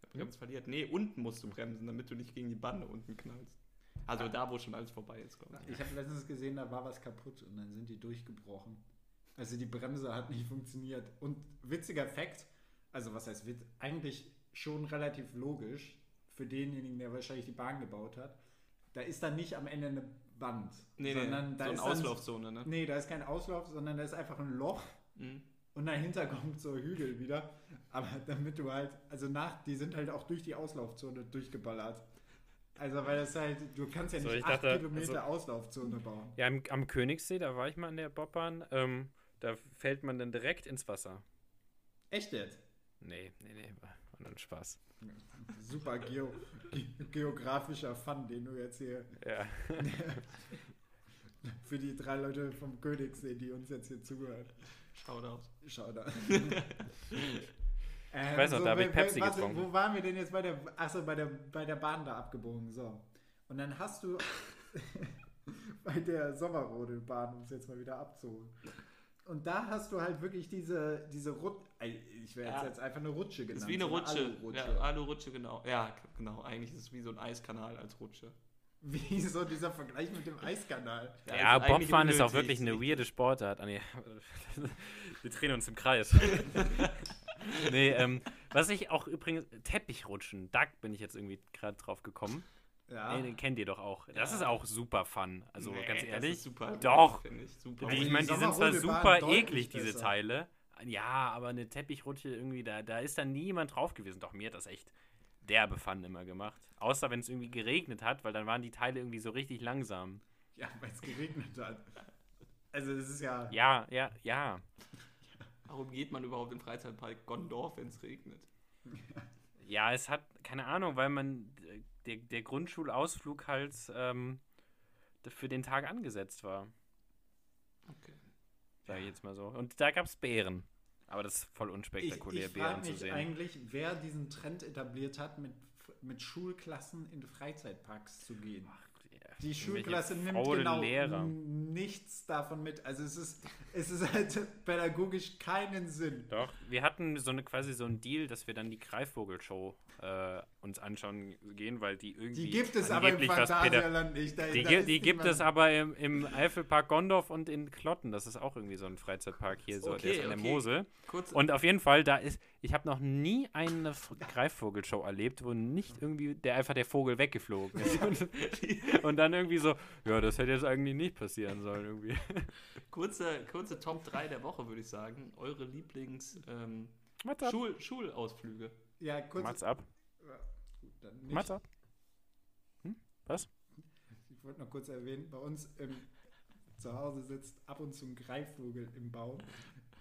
Wer bremst, verliert. Nee, unten musst du bremsen, damit du nicht gegen die Bande unten knallst. Also da, wo schon alles vorbei ist, glaube ich. Ich habe letztens gesehen, da war was kaputt und dann sind die durchgebrochen. Also die Bremse hat nicht funktioniert. Und witziger Fakt, also was heißt witz, eigentlich schon relativ logisch für denjenigen, der wahrscheinlich die Bahn gebaut hat. Da ist dann nicht am Ende eine Wand, Nee, sondern nee, da so ist eine dann- Auslaufzone, ne? Nee, da ist kein Auslauf, sondern da ist einfach ein Loch Mhm. und dahinter kommt so Hügel wieder. Aber damit du halt, also nach, die sind halt auch durch die Auslaufzone durchgeballert. Also weil das halt, du kannst ja So, nicht ich acht dachte, Kilometer also- Auslaufzone bauen. Ja, am, am Königssee, da war ich mal in der Bobbahn. Ähm, da fällt man dann direkt ins Wasser. Echt jetzt? Nee, nee, nee, war, war nur ein Spaß. Super geo ge geografischer Fun, den du jetzt hier Ja. für die drei Leute vom Königssee, die uns jetzt hier zuhören. Shoutout. Schau da. Ich weiß noch, da hab ich Pepsi getrunken. Wo waren wir denn jetzt bei der, achso, bei der, bei der Bahn da abgebogen? So. Und dann hast du bei der Sommerrodelbahn, um es jetzt mal wieder abzuholen. Und da hast du halt wirklich diese, diese Rutsche, ich werde Ja. jetzt einfach eine Rutsche genannt. Ist wie eine so Rutsche. Alurutsche. Ja, Alu-Rutsche, genau. Ja, genau. Eigentlich ist es wie so ein Eiskanal als Rutsche. Wie so dieser Vergleich mit dem Eiskanal. Ja, Ja, ist eigentlich Bobfahren ist auch wirklich eine weirde Sportart. Ah, nee. Wir drehen uns im Kreis. nee, ähm, was ich auch übrigens, Teppichrutschen, da bin ich jetzt irgendwie gerade drauf gekommen. Ja. Nee, den kennt ihr doch auch. Das Ja. ist auch super fun. Also Nee, ganz das ehrlich. ist super. Doch. Finde ich super. Aber ich die meine, die sind zwar super eklig, diese besser. Teile. Ja, aber eine Teppich-Rutsche irgendwie, da, da ist dann niemand drauf gewesen. Doch mir hat das echt derbe Fun immer gemacht. Außer wenn es irgendwie geregnet hat, weil dann waren die Teile irgendwie so richtig langsam. Ja, weil es geregnet hat. Also das ist ja. Ja, ja, ja. Warum geht man überhaupt im Freizeitpark Gondorf, wenn es regnet? Ja, es hat, keine Ahnung, weil man, äh, der, der Grundschulausflug halt ähm, für den Tag angesetzt war. Okay. Sag ich jetzt mal so. Und da gab es Bären. Aber das ist voll Ich, unspektakulär, ich Bären frage zu mich sehen. eigentlich, wer diesen Trend etabliert hat, mit, mit Schulklassen in Freizeitparks zu gehen. Ach, ja. die Schulklasse nimmt genau Lehrer. nichts davon mit. Also es ist, es ist halt pädagogisch keinen Sinn. Doch, wir hatten so eine quasi so einen Deal, dass wir dann die Greifvogel-Show äh, uns anschauen gehen, weil die irgendwie. Die gibt es aber im angeblich was Päda- Phantasialand nicht. Da, Die, da die gibt es aber im, im Eifelpark Gondorf und in Klotten. Das ist auch irgendwie so ein Freizeitpark hier, so, der Okay, ist an der okay. Mosel. Kurz, Und auf jeden Fall, da ist, ich habe noch nie eine Greifvogelshow erlebt, wo nicht irgendwie der einfach der Vogel weggeflogen ist. und, und dann irgendwie so, ja, das hätte jetzt eigentlich nicht passieren sollen irgendwie. kurze, kurze Top 3 der Woche, würde ich sagen. Eure Lieblings ähm. Schul Schulausflüge. Ja, kurz. Mats ab. Gut, dann nicht. Mats ab. Hm? Was? Ich wollte noch kurz erwähnen, bei uns im Zuhause sitzt ab und zu ein Greifvogel im Baum,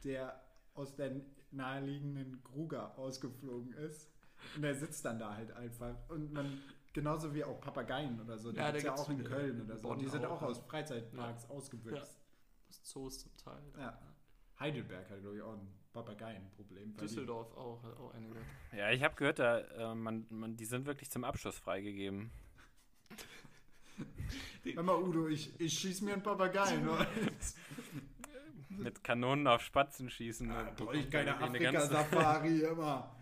der aus der naheliegenden Gruger ausgeflogen ist. Und der sitzt dann da halt einfach. Und man, genauso wie auch Papageien oder so, die Ja, gibt's da ja auch in. Köln oder so. Bonn die sind auch, auch ja. aus Freizeitparks ausgebüxt. Aus Zoos zum Teil. Ja. Heidelberg hat, glaube ich, auch ein Papageienproblem. weil die- Düsseldorf auch, hat auch einige. Ja, ich habe gehört, da, äh, man, man, die sind wirklich zum Abschluss freigegeben. Hör mal, Udo, ich, ich schieß mir einen Papageien. Mit Kanonen auf Spatzen schießen. Da und brauche ich keine irgendwie eine ganze- Afrika-Safari immer.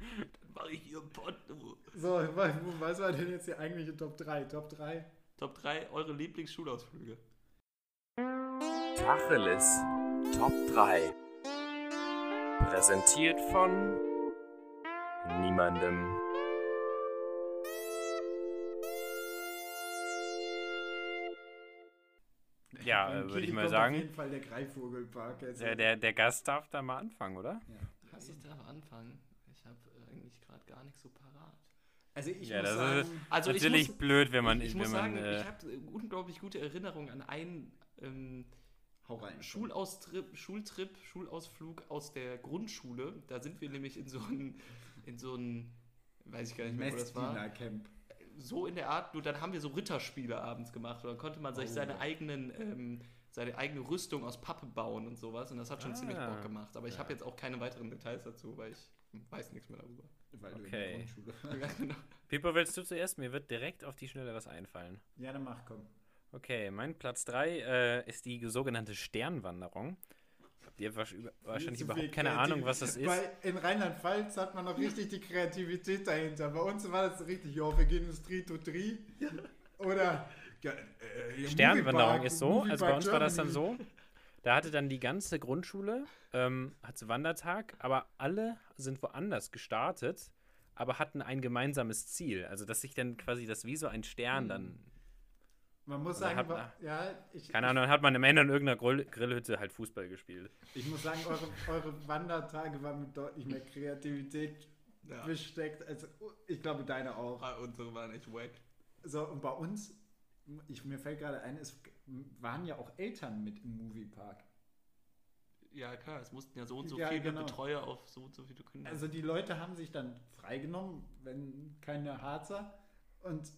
Dann mache ich hier Pott. du. So, was was war denn jetzt die eigentliche Top 3? Top 3? Top 3, eure Lieblingsschulausflüge. Tacheles Top 3. Präsentiert von niemandem. Ja, äh, würde ich mal kommt sagen. Auf jeden Fall der Greifvogelpark. Jetzt. Der, der, der Gast darf da mal anfangen, oder? Ja. Lass ich da anfangen. Ich habe eigentlich gerade gar nicht so parat. Also ich Ja, muss das sagen, ist Also ich Natürlich muss, blöd, wenn man. ich, ich wenn muss man sagen, äh, ich habe unglaublich gute Erinnerungen an einen ähm, hau rein. Schulaustrip, Schultrip, Schulausflug aus der Grundschule. Da sind wir nämlich in so ein, in so ein, weiß ich gar nicht mehr, wo das war. Camp. So in der Art, nur dann haben wir so Ritterspiele abends gemacht. Und dann konnte man sich Oh. seine eigenen, ähm, seine eigene Rüstung aus Pappe bauen und sowas. Und das hat schon ziemlich Ah. Bock gemacht. Aber ich Ja. habe jetzt auch keine weiteren Details dazu, weil ich weiß nichts mehr darüber. Weil du Okay. in der Grundschule. Genau. Pipo, willst du zuerst? Mir wird direkt auf die Schnelle was einfallen. Ja, dann mach, komm. Okay, mein Platz 3 äh, ist die sogenannte Sternwanderung. Habt ihr wahrscheinlich überhaupt keine Ahnung, was das ist? Weil in Rheinland-Pfalz hat man noch richtig die Kreativität dahinter. Bei uns war das richtig, ja, wir gehen ins Tri to Tri. Oder ja, äh, Sternwanderung Moviepark- ist so, also bei Moviepark uns war das dann Germany. so. Da hatte dann die ganze Grundschule, ähm, hatte Wandertag, aber alle sind woanders gestartet, aber hatten ein gemeinsames Ziel. Also, dass sich dann quasi das wie so ein Stern dann, Man muss Oder sagen, hat wa- man- ja, ich, keine Ahnung, hat man am Ende in irgendeiner Grill Grillhütte halt Fußball gespielt. ich muss sagen, eure, eure Wandertage waren mit deutlich mehr Kreativität Ja. besteckt. als ich glaube, deine auch. Ah, Unsere waren echt wack. So, und bei uns, ich, mir fällt gerade ein, es waren ja auch Eltern mit im Moviepark. Ja, klar, es mussten ja so und so Ja, viele genau. Betreuer auf so und so viele Kinder. Also die Leute haben sich dann freigenommen, wenn keine Harzer und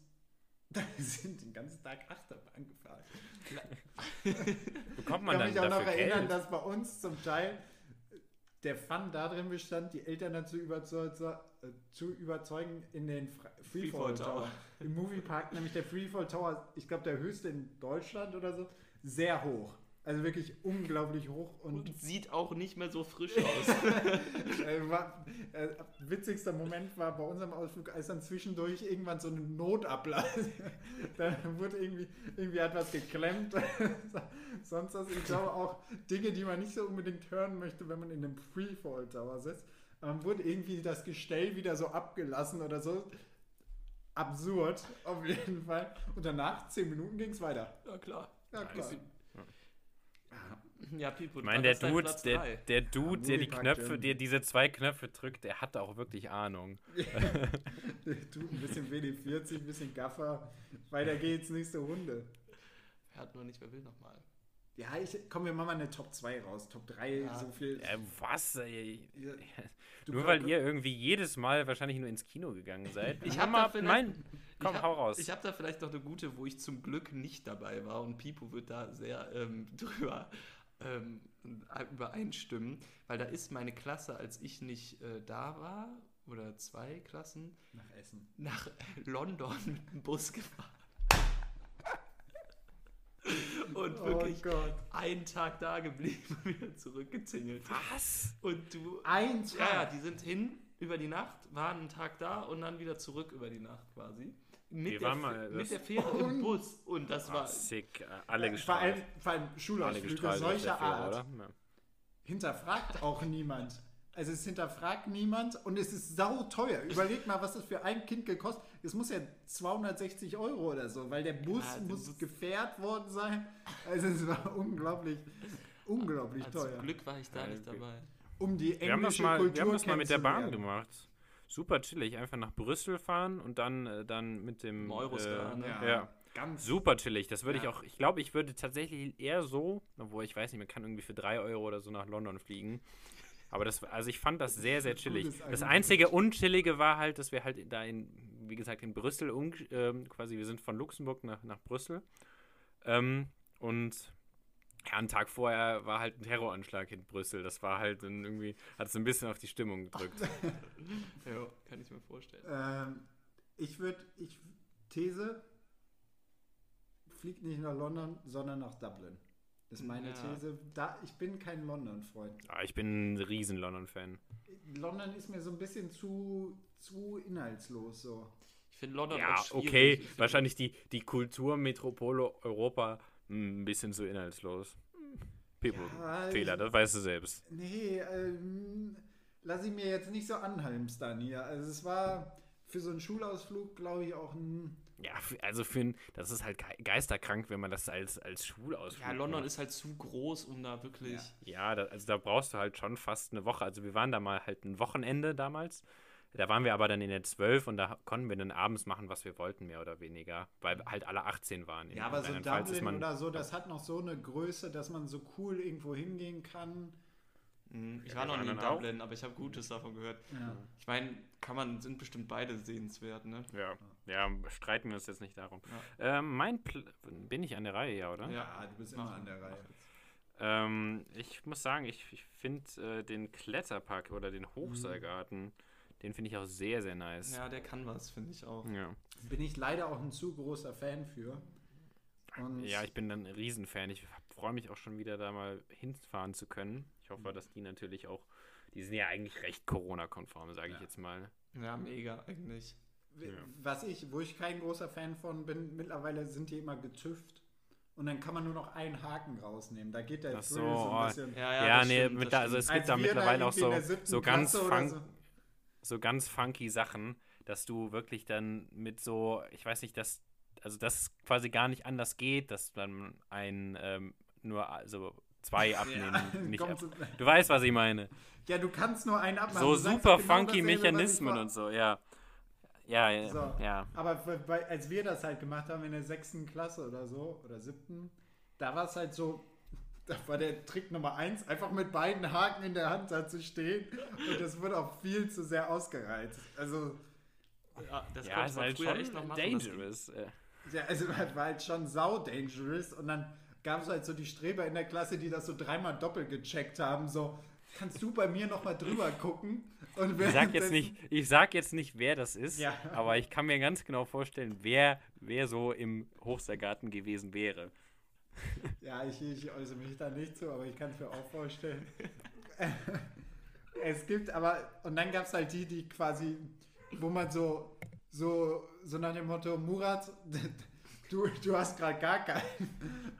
da sind den ganzen Tag Achterbahn gefahren. Bekommt Ich man kann dann mich auch noch dafür erinnern, Geld? dass bei uns zum Teil der Fun darin bestand, die Eltern dazu überzeugen, zu überzeugen in den Fra- Freefall Freefall Tower. Tower. Im Moviepark, nämlich der Freefall Tower, ich glaube der höchste in Deutschland oder so, sehr hoch. Also wirklich unglaublich hoch und und sieht auch nicht mehr so frisch aus. äh, war, äh, witzigster Moment war bei unserem Ausflug, als dann zwischendurch irgendwann so eine Notablass. da wurde irgendwie, irgendwie hat was geklemmt. Sonst was. Ich glaube auch Dinge, die man nicht so unbedingt hören möchte, wenn man in einem Freefall Tower sitzt. Dann wurde irgendwie das Gestell wieder so abgelassen oder so. Absurd, auf jeden Fall. Und danach, zehn Minuten, ging es weiter. ja, klar. Ja, klar. Ja, Pipo, Ich meine, der Dude, der, der Dude, der die Knöpfe, der diese zwei Knöpfe drückt, der hat auch wirklich Ahnung. Tut ein bisschen WD-40, ein bisschen Gaffer. Weiter geht's, nächste Runde. Er hat nur nicht, wer will nochmal. Ja, ich, komm, wir machen mal eine Top 2 raus. Top 3, Ja. so viel. Äh, was? Ey? Ja, du Nur komm- weil ihr irgendwie jedes Mal wahrscheinlich nur ins Kino gegangen seid. Ich hab mal da vielleicht- mein. Komm, hab, hau raus. Ich habe da vielleicht noch eine gute, wo ich zum Glück nicht dabei war und Pipo wird da sehr ähm, drüber ähm, übereinstimmen, weil da ist meine Klasse, als ich nicht äh, da war, oder zwei Klassen, Nach Essen. nach London mit dem Bus gefahren. Und Oh wirklich Gott. einen Tag da geblieben und wieder zurückgezingelt. Was? Und du. Ein Ja, ja, Tag. die sind hin über die Nacht, waren einen Tag da und dann wieder zurück über die Nacht quasi. Mit, der, mal- mit der Fähre im Bus. Und das Ah, war. sick. Äh, Alle vor allem, gestrahlt. vor allem Alle Schulausflüge gestrahlt solcher Fähre, Art oder? Ja. hinterfragt auch niemand. Also es hinterfragt niemand und es ist sau teuer. Überleg mal, was das für ein Kind gekostet. Es muss ja 260 Euro oder so, weil der Bus Ja, du muss musst- gefährt worden sein. Also es war unglaublich, unglaublich teuer. zum Glück war ich da nicht dabei. Um die englische Wir haben das mal, Kultur wir haben das mal mit der Bahn gemacht. Super chillig. Einfach nach Brüssel fahren und dann, äh, dann mit dem. Im Eurostar, äh, ne? Ja, Ja. ganz Super chillig. Das würde ich Ja. auch. Ich glaube, ich würde tatsächlich eher so, obwohl ich weiß nicht, man kann irgendwie für 3 Euro oder so nach London fliegen. Aber das, also ich fand das sehr, sehr chillig. Das einzige Unchillige war halt, dass wir halt da in, wie gesagt, in Brüssel, um, ähm, quasi, wir sind von Luxemburg nach, nach Brüssel. Ähm, und ja, einen Tag vorher war halt ein Terroranschlag in Brüssel. Das war halt dann irgendwie, hat es ein bisschen auf die Stimmung gedrückt. Ja, kann ich mir vorstellen. Ähm, ich würde, ich These, fliegt nicht nach London, sondern nach Dublin. Ist meine Ja. These. Da, ich bin kein London-Freund. Ah, ich bin ein riesen London-Fan. London ist mir so ein bisschen zu, zu inhaltslos so. Ich finde London Ja, auch schwierig. okay, wahrscheinlich die, die Kulturmetropole Europa ein bisschen zu inhaltslos. People, Ja, Fehler, ich- das weißt du selbst. Nee, ähm, lass ich mir jetzt nicht so anhalmstern hier. Also es war für so einen Schulausflug, glaube ich, auch ein... Ja, also für ein, das ist halt ge- geisterkrank, wenn man das als, als Schulausflug Ja, London macht. ist halt zu groß, um da wirklich. Ja, da, also da brauchst du halt schon fast eine Woche. Also wir waren da mal halt ein Wochenende damals. Da waren wir aber dann in der 12 und da konnten wir dann abends machen, was wir wollten, mehr oder weniger. Weil halt alle 18 waren. In Ja, aber so Dublin man- oder so, das hat noch so eine Größe, dass man so cool irgendwo hingehen kann. Mhm, Ich Ja, war noch nie in auch. Dublin, aber ich habe Gutes davon gehört. Ja. Ich meine, kann man, sind bestimmt beide sehenswert, ne? Ja, ja, streiten wir uns jetzt nicht darum. Ähm, mein Pl bin ich an der Reihe, ja, oder? Ja, du bist immer Mach- an der Reihe. Ähm, ich muss sagen, ich, ich finde äh, den Kletterpark oder den Hochseilgarten, den finde ich auch sehr, sehr nice. Ja, der kann was, finde ich auch. Ja. Bin ich leider auch ein zu großer Fan für. Und ja, ich bin dann ein Riesenfan. Ich freue mich auch schon wieder da mal hinfahren zu können. Ich hoffe, dass die natürlich auch, die sind ja eigentlich recht Corona-konform, sage ich Ja. jetzt mal. Ja, mega eigentlich. Ja. was ich, wo ich kein großer Fan von bin, mittlerweile sind die immer getüft. Und dann kann man nur noch einen Haken rausnehmen. Da geht der Ach so, so oh, ein bisschen. Ja, Ja, das nee, stimmt, da, also es gibt da wir mittlerweile auch irgendwie in so, so ganz Klasse oder fun so- so ganz funky Sachen, dass du wirklich dann mit so, ich weiß nicht, dass, also dass quasi gar nicht anders geht, dass dann ein ähm, nur also zwei abnehmen. nicht kommt ab. Du weißt, was ich meine. ja, du kannst nur einen abmachen. So super genau funky Mechanismen und so, ja. Ja, ja, So. ja. Aber als wir das halt gemacht haben in der sechsten Klasse oder so, oder siebten, da war es halt so, da war der Trick Nummer eins, einfach mit beiden Haken in der Hand da zu stehen. Und das wurde auch viel zu sehr ausgereizt. Also, Ja, das Ja, konnte man halt früher schon echt noch machen. dangerous. äh. ja, also das war halt schon sau dangerous. Und dann gab es halt so die Streber in der Klasse, die das so dreimal doppelt gecheckt haben. So, kannst du bei mir nochmal drüber gucken? Und Ich sag jetzt nicht, ich sag jetzt nicht, wer das ist, Ja. aber ich kann mir ganz genau vorstellen, wer, wer so im Hochseilgarten gewesen wäre. Ja, ich, ich äußere mich da nicht zu, aber ich kann es mir auch vorstellen. es gibt aber, und dann gab es halt die, die quasi, wo man so, so, so nach dem Motto, Murat, du, du hast gerade gar keinen,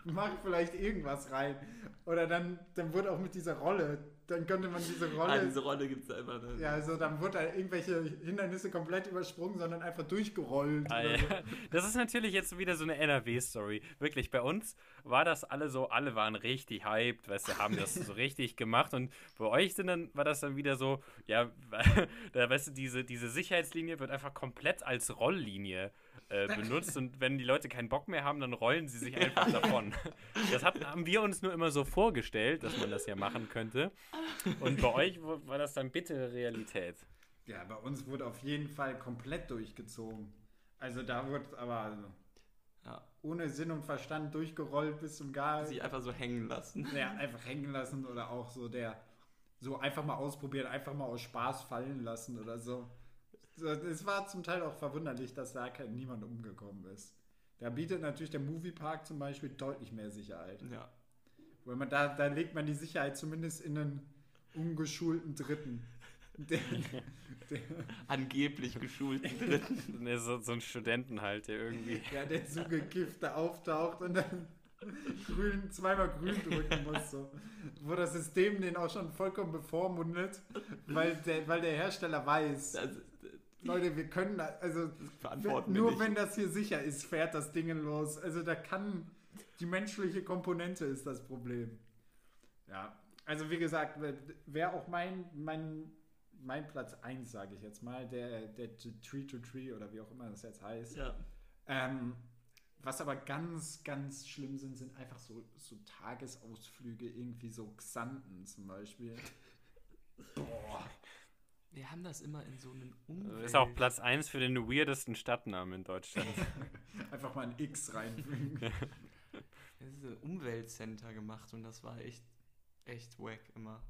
mach vielleicht irgendwas rein. Oder dann, dann wurde auch mit dieser Rolle, dann konnte man diese Rolle, Ah, diese Rolle gibt es einfach. Ne? ja, also dann wurde halt irgendwelche Hindernisse komplett übersprungen, sondern einfach durchgerollt. Ah, so. ja. Das ist natürlich jetzt wieder so eine NRW-Story. Wirklich, bei uns war das alle so, alle waren richtig hyped, weißt du, haben das so richtig gemacht und bei euch sind dann, war das dann wieder so, ja, da weißt du, diese, diese Sicherheitslinie wird einfach komplett als Rolllinie äh, benutzt und wenn die Leute keinen Bock mehr haben, dann rollen sie sich einfach davon. Das hat, haben wir uns nur immer so vorgestellt, dass man das ja machen könnte und bei euch war das dann bittere Realität. Ja, bei uns wurde auf jeden Fall komplett durchgezogen. Also da wird aber also, Ja. ohne Sinn und Verstand durchgerollt bis zum Gar. Sich einfach so hängen lassen. Ja, einfach hängen lassen oder auch so der so einfach mal ausprobieren, einfach mal aus Spaß fallen lassen oder so. Es war zum Teil auch verwunderlich, dass da kein, niemand umgekommen ist. Da bietet natürlich der Moviepark zum Beispiel deutlich mehr Sicherheit. Ja. Weil man da, da legt man die Sicherheit zumindest in einen ungeschulten Dritten. Der, der, Angeblich geschulten Dritten. Ne, so, so ein Studenten halt, der irgendwie. ja, der zugekifft da auftaucht und dann grün, zweimal grün drücken muss. So. Wo das System den auch schon vollkommen bevormundet, weil der, weil der Hersteller weiß, Also, Leute, wir können da, also nur wenn das hier sicher ist, fährt das Ding los. Also da kann die menschliche Komponente ist das Problem. Ja, also wie gesagt, wäre auch mein, mein, mein Platz 1, sage ich jetzt mal, der, der Tree to Tree oder wie auch immer das jetzt heißt. Ja. Ähm, was aber ganz, ganz schlimm sind, sind einfach so, so Tagesausflüge, irgendwie so Xanten zum Beispiel. Boah. Wir haben das immer in so einem Umfeld. Ist auch Platz 1 für den weirdesten Stadtnamen in Deutschland. Einfach mal ein X reinfügen. Diese Umweltcenter gemacht und das war echt, echt wack immer.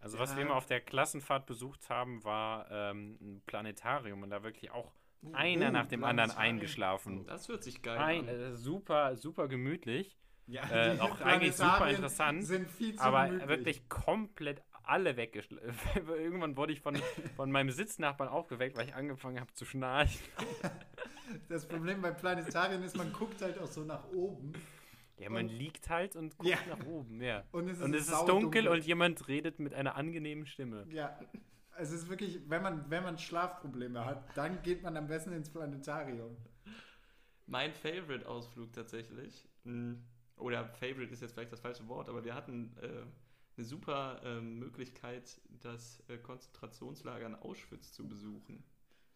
Also was Ja. wir immer auf der Klassenfahrt besucht haben, war ähm, ein Planetarium und da wirklich auch einer nach dem anderen eingeschlafen. Das hört sich geil Ein, an. äh, super, super gemütlich, Ja, Äh, auch eigentlich super interessant, Sind viel zu aber gemütlich. wirklich komplett alle weggeschlafen. Irgendwann wurde ich von, von meinem Sitznachbarn aufgeweckt, weil ich angefangen habe zu schnarchen. Das Problem bei Planetarien ist, man guckt halt auch so nach oben Ja, man Und- liegt halt und guckt Ja. nach oben, ja. und es ist, Und es ist saudunkel. dunkel und jemand redet mit einer angenehmen Stimme. Ja, es ist wirklich, wenn man, wenn man Schlafprobleme hat, dann geht man am besten ins Planetarium. Mein Favorite-Ausflug tatsächlich, mh, oder Favorite ist jetzt vielleicht das falsche Wort, aber wir hatten äh, eine super ähm, Möglichkeit, das äh, Konzentrationslager in Auschwitz zu besuchen.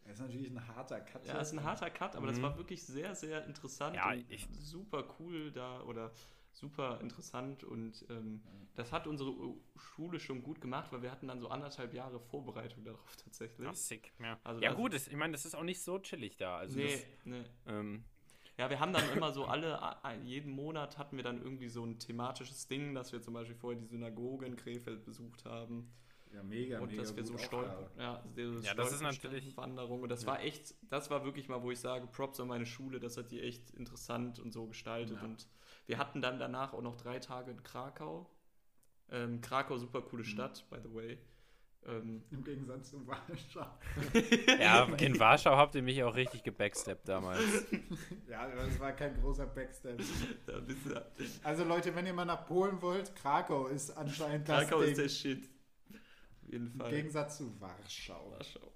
Das ist natürlich ein harter Cut. Ja, ist ein harter Cut, aber das Mhm. war wirklich sehr, sehr interessant Ja, und ich- super cool da oder super interessant und ähm, das hat unsere Schule schon gut gemacht, weil wir hatten dann so anderthalb Jahre Vorbereitung darauf tatsächlich. Ach, sick, ja. Also ja das- gut, das, ich meine, das ist auch nicht so chillig da. Also nee, das, nee. ähm, Ja, wir haben dann immer so alle, jeden Monat hatten wir dann irgendwie so ein thematisches Ding, dass wir zum Beispiel vorher die Synagoge in Krefeld besucht haben Ja, mega, und mega dass wir so auch, Ja, diese Ja, das ist natürlich- Wanderung und das Ja. war echt, das war wirklich mal, wo ich sage, Props an meine Schule, das hat die echt interessant und so gestaltet Ja. und wir hatten dann danach auch noch drei Tage in Krakau. Ähm, Krakau, super coole Mhm. Stadt, by the way. Ähm, Im Gegensatz zu Warschau. ja, in Warschau habt ihr mich auch richtig gebacksteppt damals. Ja, das war kein großer Backstep. da bist du, Also Leute, wenn ihr mal nach Polen wollt, Krakau ist anscheinend das Krakau Ding. ist der Shit. Auf jeden Im Fall. Gegensatz zu Warschau. Warschau.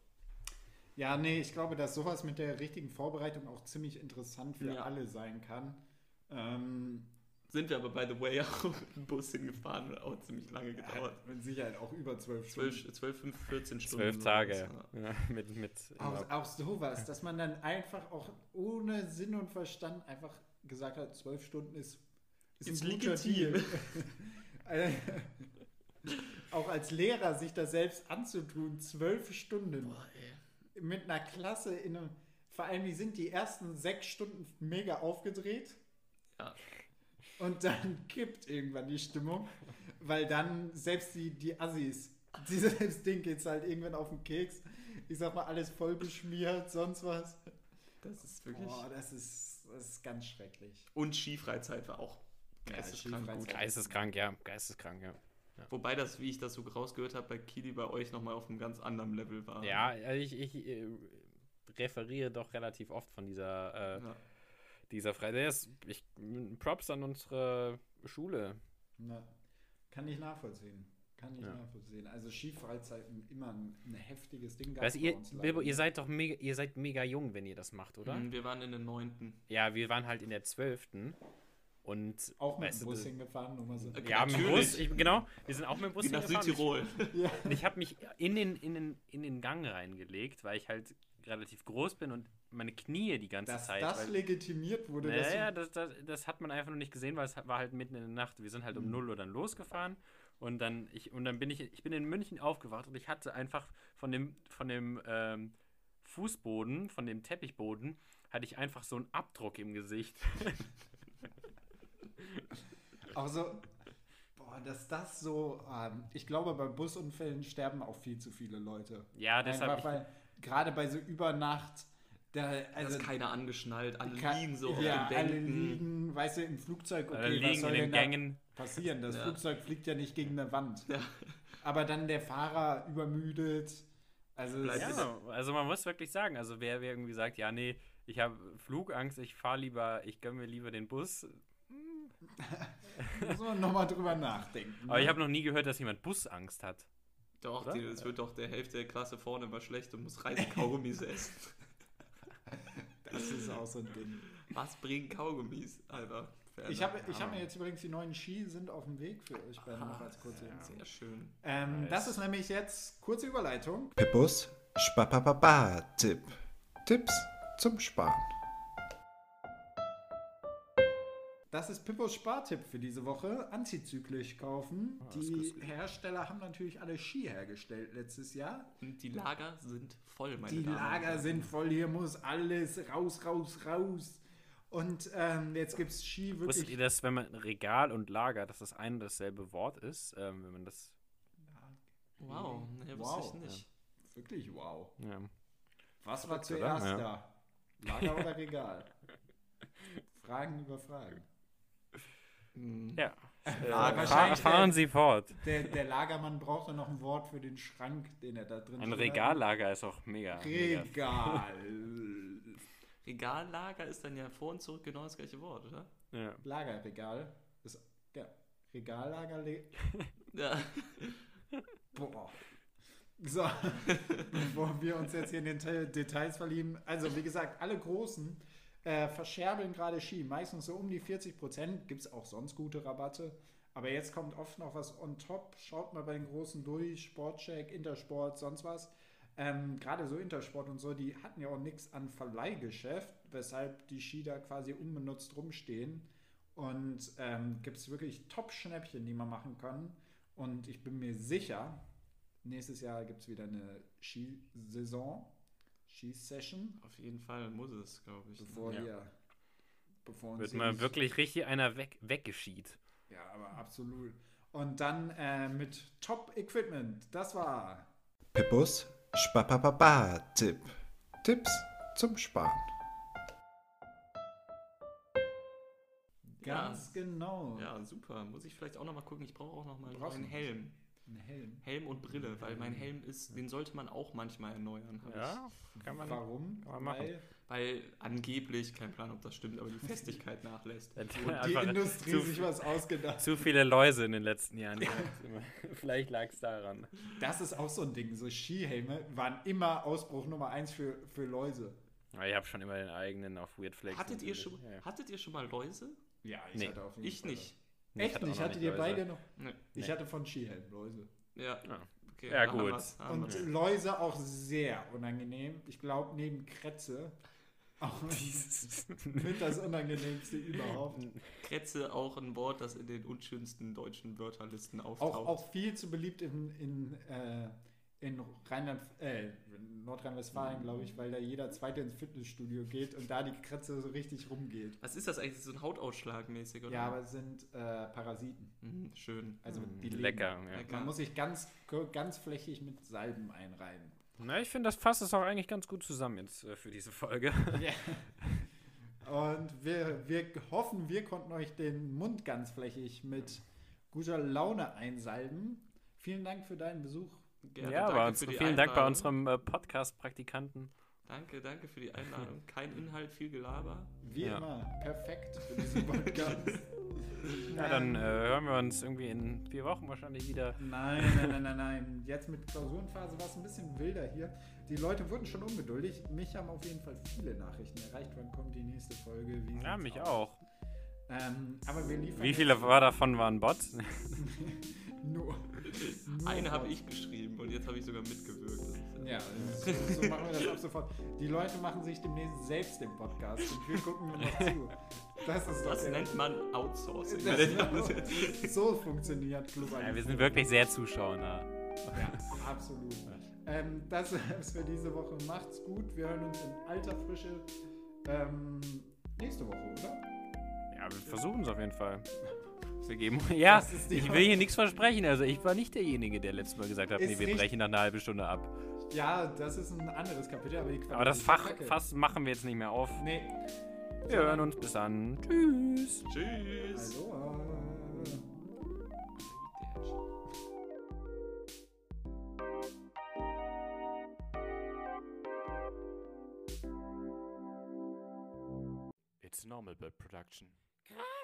Ja, nee, ich glaube, dass sowas mit der richtigen Vorbereitung auch ziemlich interessant für Ja. alle sein kann. Ähm, Sind wir aber, by the way, auch mit dem Bus hingefahren und auch ziemlich lange gedauert. hat mit Sicherheit auch über zwölf Stunden. 12, 12 5, 14 Stunden. Zwölf Tage. ja. Ja, mit, mit Auch, auch sowas, dass man dann einfach auch ohne Sinn und Verstand einfach gesagt hat, zwölf Stunden ist, ist, Ist ein guter legitim. Deal. Auch als Lehrer sich das selbst anzutun, zwölf Stunden Boah, mit einer Klasse in einem, vor allem die sind die ersten sechs Stunden mega aufgedreht Ja. Und dann kippt irgendwann die Stimmung, weil dann selbst die, die Assis, dieses Ding geht's halt irgendwann auf den Keks. Ich sag mal, alles voll beschmiert, sonst was. Das ist wirklich. Boah, das ist, das ist ganz schrecklich. Und Skifreizeit war auch Ja, geisteskrank Skifreizeit. gut. Geisteskrank, ja. Geisteskrank, ja. Wobei das, wie ich das so rausgehört habe, bei Kili bei euch nochmal auf einem ganz anderen Level war. Ja, also ich, ich äh, referiere doch relativ oft von dieser, äh, Ja. Dieser Freizeit. Das- Ich, Props an unsere Schule. Na, kann ich nachvollziehen. Kann ich Ja. nachvollziehen. Also Skifreizeiten immer ein, ein heftiges Ding. Weißt, ihr, Bilbo, ihr seid doch mega, ihr seid mega jung, wenn ihr das macht, oder? Mhm, Wir waren in den neunten. Ja, wir waren halt in der 12. Und auch mit dem Bus hingefahren, nur mal so. Okay. ja, mit dem Natürlich. Bus, ich, genau, wir sind auch mit dem Bus Wie nach hingefahren. Südtirol. Ja. Und ich habe mich in den, in, den, in den Gang reingelegt, weil ich halt relativ groß bin und meine Knie die ganze Dass Zeit. das weil, legitimiert wurde, dass naja, das, das, das hat man einfach noch nicht gesehen, weil es war halt mitten in der Nacht. Wir sind halt um Mhm. 0 Uhr dann losgefahren und dann, ich, und dann bin ich, ich bin in München aufgewacht und ich hatte einfach von dem, von dem ähm, Fußboden, von dem Teppichboden, hatte ich einfach so einen Abdruck im Gesicht. auch so, boah, dass das so, ähm, ich glaube, bei Busunfällen sterben auch viel zu viele Leute. Ja, deshalb. Einfach, weil gerade bei so Übernacht Da, Also also ist keiner angeschnallt, alle Ka- liegen so ja, auf den alle Bänken. liegen, weißt du, im Flugzeug, okay, Alle was liegen soll in denn den da Gängen. passieren? Das Ja. Flugzeug fliegt ja nicht gegen eine Wand. Ja. Aber dann der Fahrer übermüdet. Also Ja, also man muss wirklich sagen, also wer, wer irgendwie sagt, ja, nee, ich habe Flugangst, ich fahre lieber, ich gönne mir lieber den Bus. muss man nochmal drüber nachdenken. Aber ne? ich habe noch nie gehört, dass jemand Busangst hat. Doch, die, es wird doch der Hälfte der Klasse vorne immer schlecht und muss Reisekaugummis essen. Das ist auch so ein Ding. Was bringen Kaugummis, Alter? Ich habe ich hab mir jetzt übrigens die neuen Ski sind auf dem Weg für euch beide noch als kurze Info. Sehr schön. Ähm, Nice. das ist nämlich jetzt kurze Überleitung. Pippus Spapapapa-Tipp. Tipps zum Sparen. Das ist Pippos Spartipp für diese Woche. Antizyklisch kaufen. Ist die. Hersteller haben natürlich alle Ski hergestellt letztes Jahr. Und die Lager sind voll, meine Die Damen und Lager sind voll, hier muss alles raus, raus, raus. Und ähm, jetzt gibt es Ski Wusstet wirklich. ihr, dass wenn man Regal und Lager, dass das ein und dasselbe Wort ist? Ähm, wenn man das. Wow, ne, Wow. wusste ich nicht. Wirklich wow. Ja. Was war zuerst Ja. da? Lager oder Regal? Fragen über Fragen. Ja. Lager- Äh, wahrscheinlich fahr, fahren der- Sie fort. Der, der Lagermann braucht doch noch ein Wort für den Schrank, den er da drin Ein hat. Regallager ist auch mega. mega. Regal. Regallager ist dann ja vor und zurück genau das gleiche Wort, oder? Ja. Lagerregal. Ist, ja. Regallager. Ja. Boah. So, bevor wir uns jetzt hier in den Details verlieben. Also, wie gesagt, alle Großen äh, verscherbeln gerade Ski. Meistens so um die 40 Prozent. Gibt es auch sonst gute Rabatte. Aber jetzt kommt oft noch was on top. Schaut mal bei den Großen durch. Sportcheck, Intersport, sonst was. Ähm, gerade so Intersport und so, die hatten ja auch nichts an Verleihgeschäft, weshalb die Ski da quasi unbenutzt rumstehen. Und ähm, gibt es wirklich Top-Schnäppchen, die man machen kann. Und ich bin mir sicher, nächstes Jahr gibt es wieder eine Skisaison, Skisession, Auf jeden Fall muss es, glaube ich. bevor Ja. wir. Bevor uns Wird mal wirklich richtig einer weg, weggeschied. Ja, aber absolut. Und dann äh, mit Top-Equipment. Das war. Pippus Spapapapa-Tipp. Tipps zum Sparen. Ganz genau. Ja, super. Muss ich vielleicht auch noch mal gucken. Ich brauche auch noch mal Brauchst einen Helm. Ein Helm. Helm und Brille, weil mein Helm ist, den sollte man auch manchmal erneuern. Ja, kann man. Warum? kann man machen. Weil Ich. Weil angeblich, kein Plan, ob das stimmt, aber die Festigkeit nachlässt. die Einfach Industrie zu, sich was ausgedacht zu viele Läuse in den letzten Jahren. Vielleicht lag es daran. Das ist auch so ein Ding. So Skihelme waren immer Ausbruch Nummer eins für, für Läuse. Aber ich habe schon immer den eigenen auf Weird Flex. Hattet ihr, schon, Ja, ja. hattet ihr schon mal Läuse? Ja, Nee, auf jeden Ich Fall nicht. Nee, ich Echt hatte auch nicht? Hattet ihr beide noch? Nee. Ich Nee. hatte von Skihelm Läuse. Ja. Ja. Okay, Ja, gut. Und. Läuse auch sehr unangenehm. Ich glaube, neben Kretze auch mit das unangenehmste überhaupt. Kretze auch ein Wort, das in den unschönsten deutschen Wörterlisten Auch, auftaucht. auch viel zu beliebt in, in, äh, in Rheinland, äh, Nordrhein-Westfalen, glaube ich, weil da jeder Zweite ins Fitnessstudio geht und da die Kretze so richtig rumgeht. Was ist das eigentlich? So ein Hautausschlag mäßig, oder? Ja, aber es sind äh, Parasiten. Mhm, schön. Also Mm, die leben. Lecker. Ja. Lecker. Man muss sich ganz, ganz flächig mit Salben einreiben. Na, ich finde, das fasst es auch eigentlich ganz gut zusammen jetzt äh, für diese Folge. Ja. Und wir, wir hoffen, wir konnten euch den Mund ganz flächig mit guter Laune einsalben. Vielen Dank für deinen Besuch. Gerne, ja, danke aber für uns, die vielen Dank bei Einladung. unserem äh, Podcast-Praktikanten. Danke, danke für die Einladung. Kein Inhalt, viel Gelaber. Wie Ja. immer, perfekt für diesen Podcast. Ja, dann äh, hören wir uns irgendwie in vier Wochen wahrscheinlich wieder. Nein, nein, nein, nein, nein. Jetzt mit Klausurenphase war es ein bisschen wilder hier. Die Leute wurden schon ungeduldig. Mich haben auf jeden Fall viele Nachrichten erreicht. Wann kommt die nächste Folge? Wie Ja, mich aus? auch. Ähm, aber wir liefern. Wie viele war davon waren Bots? Nur. nur Eine habe ich geschrieben und jetzt habe ich sogar mitgewirkt. Das ist, äh, Ja, so, so machen wir das ab sofort. Die Leute machen sich demnächst selbst den Podcast und wir gucken nur noch zu. Das ist Das nennt man Outsourcing. Das, so funktioniert Club Ja, wir sind wirklich sehr zuschauernah. Ja, absolut. Ähm, das ist für diese Woche. Macht's gut. Wir hören uns in alter Frische ähm, nächste Woche, oder? Ja, wir versuchen es auf jeden Fall. Wir geben. Ja, ich will hier nichts versprechen. Also ich war nicht derjenige, der letztes Mal gesagt hat, Ist nee, wir brechen nach einer halben Stunde ab. Ja, das ist ein anderes Kapitel, aber Aber das ist Fach. Fass machen wir jetzt nicht mehr auf. Nee. Wir hören uns bis dann. Tschüss. Tschüss. Also, It's normal bird production. Krass.